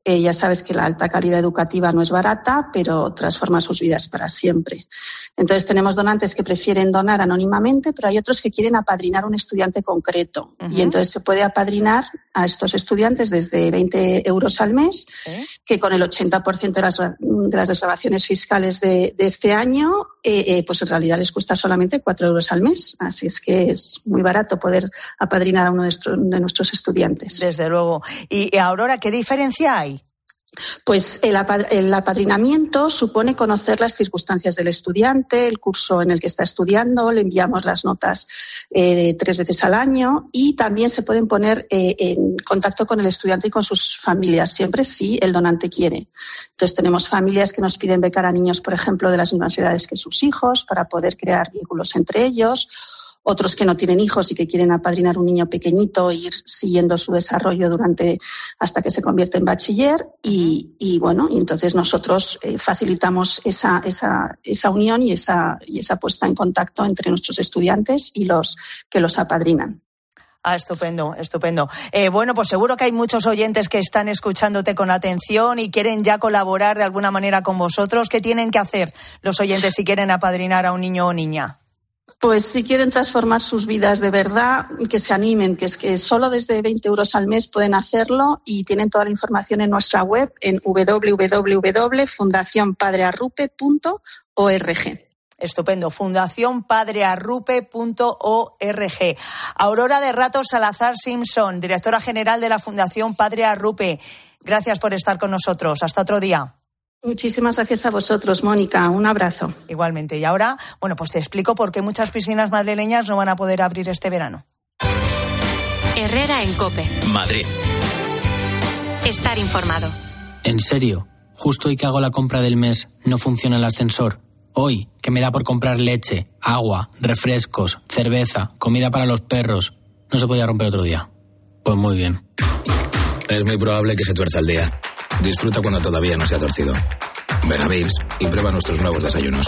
eh, ya sabes que la alta calidad educativa no es barata, pero transforma sus vidas para siempre. Entonces tenemos donantes que prefieren donar anónimamente, pero hay otros que quieren apadrinar a un estudiante concreto. Y entonces se puede apadrinar a estos estudiantes desde 20 euros al mes, que con el 80% de las, de las desgrabaciones fiscales de, este año, eh, eh, pues en realidad les cuesta solamente 4 euros al mes. Así es que es muy barato poder apadrinar a uno de, de nuestros estudiantes. Desde luego. Y Aurora, ¿qué diferencia hay? Pues el, apadrinamiento supone conocer las circunstancias del estudiante, el curso en el que está estudiando, le enviamos las notas eh, tres veces al año y también se pueden poner eh, en contacto con el estudiante y con sus familias, siempre si el donante quiere. Entonces tenemos familias que nos piden becar a niños, por ejemplo, de las mismas edades que sus hijos para poder crear vínculos entre ellos otros que no tienen hijos y que quieren apadrinar un niño pequeñito e ir siguiendo su desarrollo durante hasta que se convierte en bachiller y, bueno, y entonces nosotros eh, facilitamos esa, esa, esa unión y esa, y esa puesta en contacto entre nuestros estudiantes y los que los apadrinan. Ah, estupendo, estupendo. Eh, bueno, pues seguro que hay muchos oyentes que están escuchándote con atención y quieren ya colaborar de alguna manera con vosotros. ¿Qué tienen que hacer los oyentes si quieren apadrinar a un niño o niña? Pues si quieren transformar sus vidas de verdad, que se animen, que es que solo desde 20 euros al mes pueden hacerlo y tienen toda la información en nuestra web en www.fundacionpadrearrupe.org. Estupendo. Fundacionpadrearrupe.org. Aurora de Ratos Salazar Simpson, directora general de la Fundación Padre Arrupe. Gracias por estar con nosotros. Hasta otro día. Muchísimas gracias a vosotros, Mónica. Un abrazo. Igualmente. Y ahora, bueno, pues te explico por qué muchas piscinas madrileñas no van a poder abrir este verano. Herrera en Cope. Madrid. Estar informado. En serio, justo hoy que hago la compra del mes, no funciona el ascensor. Hoy, que me da por comprar leche, agua, refrescos, cerveza, comida para los perros, no se podía romper otro día. Pues muy bien. Es muy probable que se tuerza el día. Disfruta cuando todavía no se ha torcido. Ven a Vips y prueba nuestros nuevos desayunos.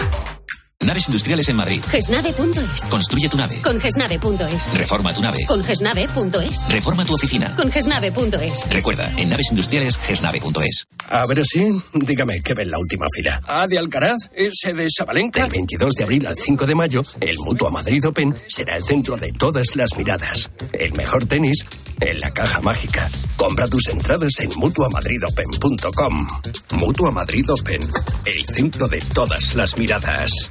Naves industriales en Madrid. Gesnave.es. Construye tu nave. Con Gesnave.es. Reforma tu nave. Con Gesnave.es. Reforma tu oficina. Con Gesnave.es. Recuerda, en naves industriales, gesnave.es. A ver si, dígame, ¿qué ve en la última fila? ¿A de Alcaraz? ¿Ese de Sabalenka? Del 22 de abril al 5 de mayo, el Mutua Madrid Open será el centro de todas las miradas. El mejor tenis en la caja mágica. Compra tus entradas en mutuamadridopen.com. Mutua Madrid Open, el centro de todas las miradas.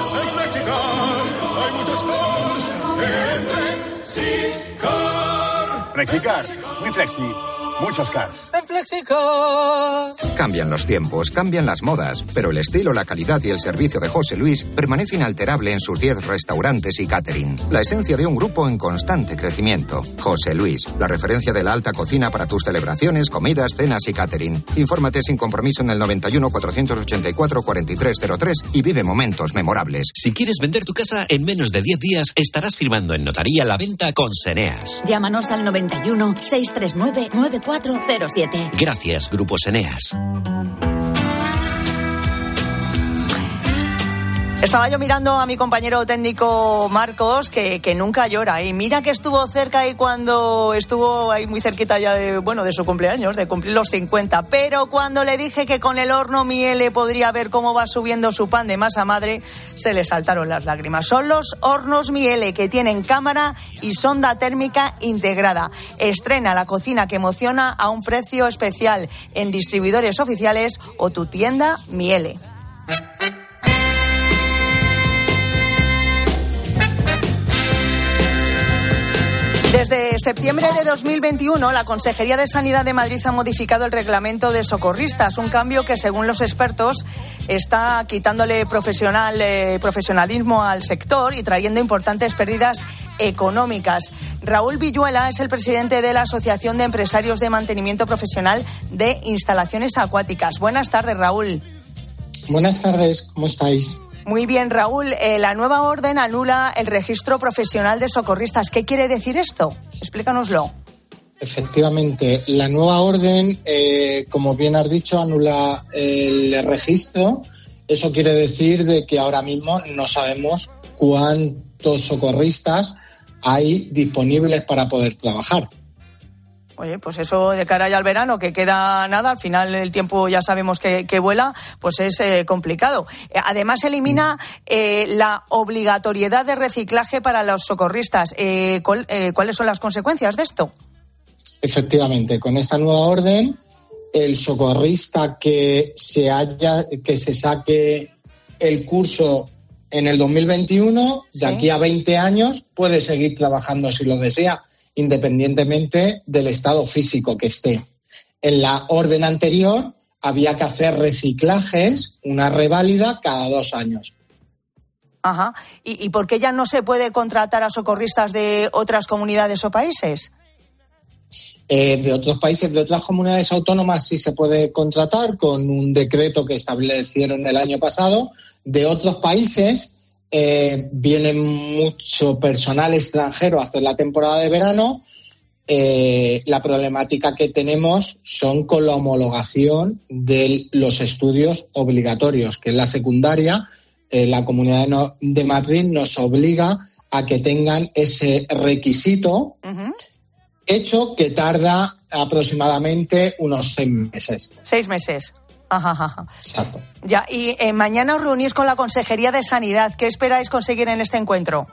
Hay muchos cars. Flexicar. Flexicar, muy flexi, muchos cars. En Flexicar. Cambian los tiempos, cambian las modas, pero el estilo, la calidad y el servicio de José Luis permanece inalterable en sus 10 restaurantes y catering. La esencia de un grupo en constante crecimiento. José Luis, la referencia de la alta cocina para tus celebraciones, comidas, cenas y catering. Infórmate sin compromiso en el 91 484 4303 y vive momentos memorables. Si quieres vender tu casa en menos de 10 días, estarás firmando en notaría la venta con Seneas. Llámanos al 91 639 9407. Gracias, Grupo Seneas. Estaba yo mirando a mi compañero técnico Marcos, que, nunca llora. Y mira que estuvo cerca ahí cuando estuvo ahí muy cerquita ya de, bueno, de su cumpleaños, de cumplir los 50. Pero cuando le dije que con el horno Miele podría ver cómo va subiendo su pan de masa madre, se le saltaron las lágrimas. Son los hornos Miele que tienen cámara y sonda térmica integrada. Estrena la cocina que emociona a un precio especial en distribuidores oficiales o tu tienda Miele. Desde septiembre de 2021, la Consejería de Sanidad de Madrid ha modificado el reglamento de socorristas, un cambio que, según los expertos, está quitándole profesional, eh, profesionalismo al sector y trayendo importantes pérdidas económicas. Raúl Villuela es el presidente de la Asociación de Empresarios de Mantenimiento Profesional de Instalaciones Acuáticas. Buenas tardes, Raúl. Buenas tardes, ¿cómo estáis? Muy bien, Raúl. Eh, la nueva orden anula el registro profesional de socorristas. ¿Qué quiere decir esto? Explícanoslo. Efectivamente, la nueva orden, eh, como bien has dicho, anula el registro. Eso quiere decir de que ahora mismo no sabemos cuántos socorristas hay disponibles para poder trabajar. Oye, pues eso de cara ya al verano, que queda nada, al final el tiempo ya sabemos que, que vuela, pues es eh, complicado. Eh, Además, elimina eh, la obligatoriedad de reciclaje para los socorristas. Eh, ¿cuál- ¿Cuáles son las consecuencias de esto? Efectivamente, con esta nueva orden, el socorrista que se haya, que se saque el curso en el 2021, de aquí a 20 años, puede seguir trabajando si lo desea, independientemente del estado físico que esté. En la orden anterior había que hacer reciclajes, una reválida cada dos años. Ajá. ¿Y, ¿Y por qué ya no se puede contratar a socorristas de otras comunidades o países? Eh, de otros países, de otras comunidades autónomas, sí se puede contratar con un decreto que establecieron el año pasado. De otros países eh, viene mucho personal extranjero a hacer la temporada de verano. Eh, la problemática que tenemos son con la homologación de los estudios obligatorios, que es la secundaria. Eh, la Comunidad de No- de Madrid nos obliga a que tengan ese requisito hecho que tarda aproximadamente unos seis meses. Seis meses. Ajá, ajá, ajá. Exacto. Ya, y eh, mañana os reunís con la Consejería de Sanidad. ¿Qué esperáis conseguir en este encuentro?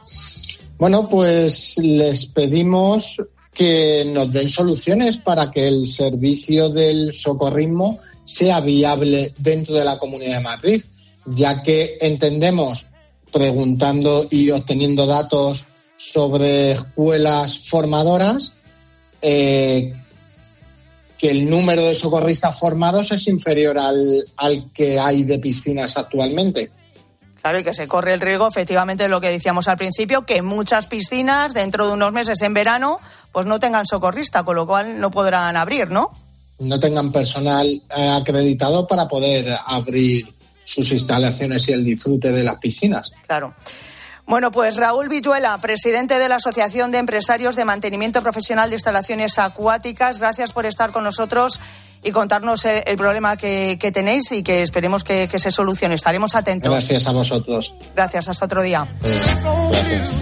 Bueno, pues les pedimos que nos den soluciones para que el servicio del socorrismo sea viable dentro de la Comunidad de Madrid, ya que entendemos, preguntando y obteniendo datos sobre escuelas formadoras, eh, que el número de socorristas formados es inferior al, al que hay de piscinas actualmente. Claro, y que se corre el riesgo, efectivamente, de lo que decíamos al principio, que muchas piscinas, dentro de unos meses en verano, pues no tengan socorrista, con lo cual no podrán abrir, ¿no? No tengan personal eh, acreditado para poder abrir sus instalaciones y el disfrute de las piscinas. Claro. Bueno, pues Raúl Villuela, presidente de la Asociación de Empresarios de Mantenimiento Profesional de Instalaciones Acuáticas, gracias por estar con nosotros y contarnos el, el problema que, que, tenéis y que esperemos que, que, se solucione. Estaremos atentos. Gracias a vosotros. Gracias, hasta otro día. Gracias.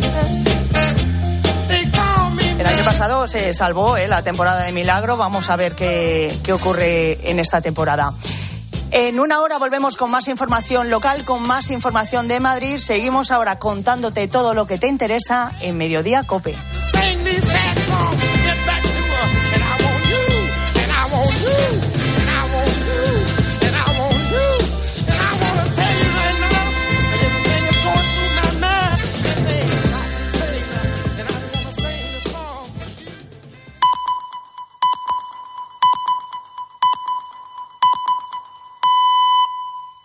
El año pasado se salvó ¿eh? la temporada de Milagro. Vamos a ver qué, qué ocurre en esta temporada. En una hora volvemos con más información local, con más información de Madrid. Seguimos ahora contándote todo lo que te interesa en Mediodía Cope.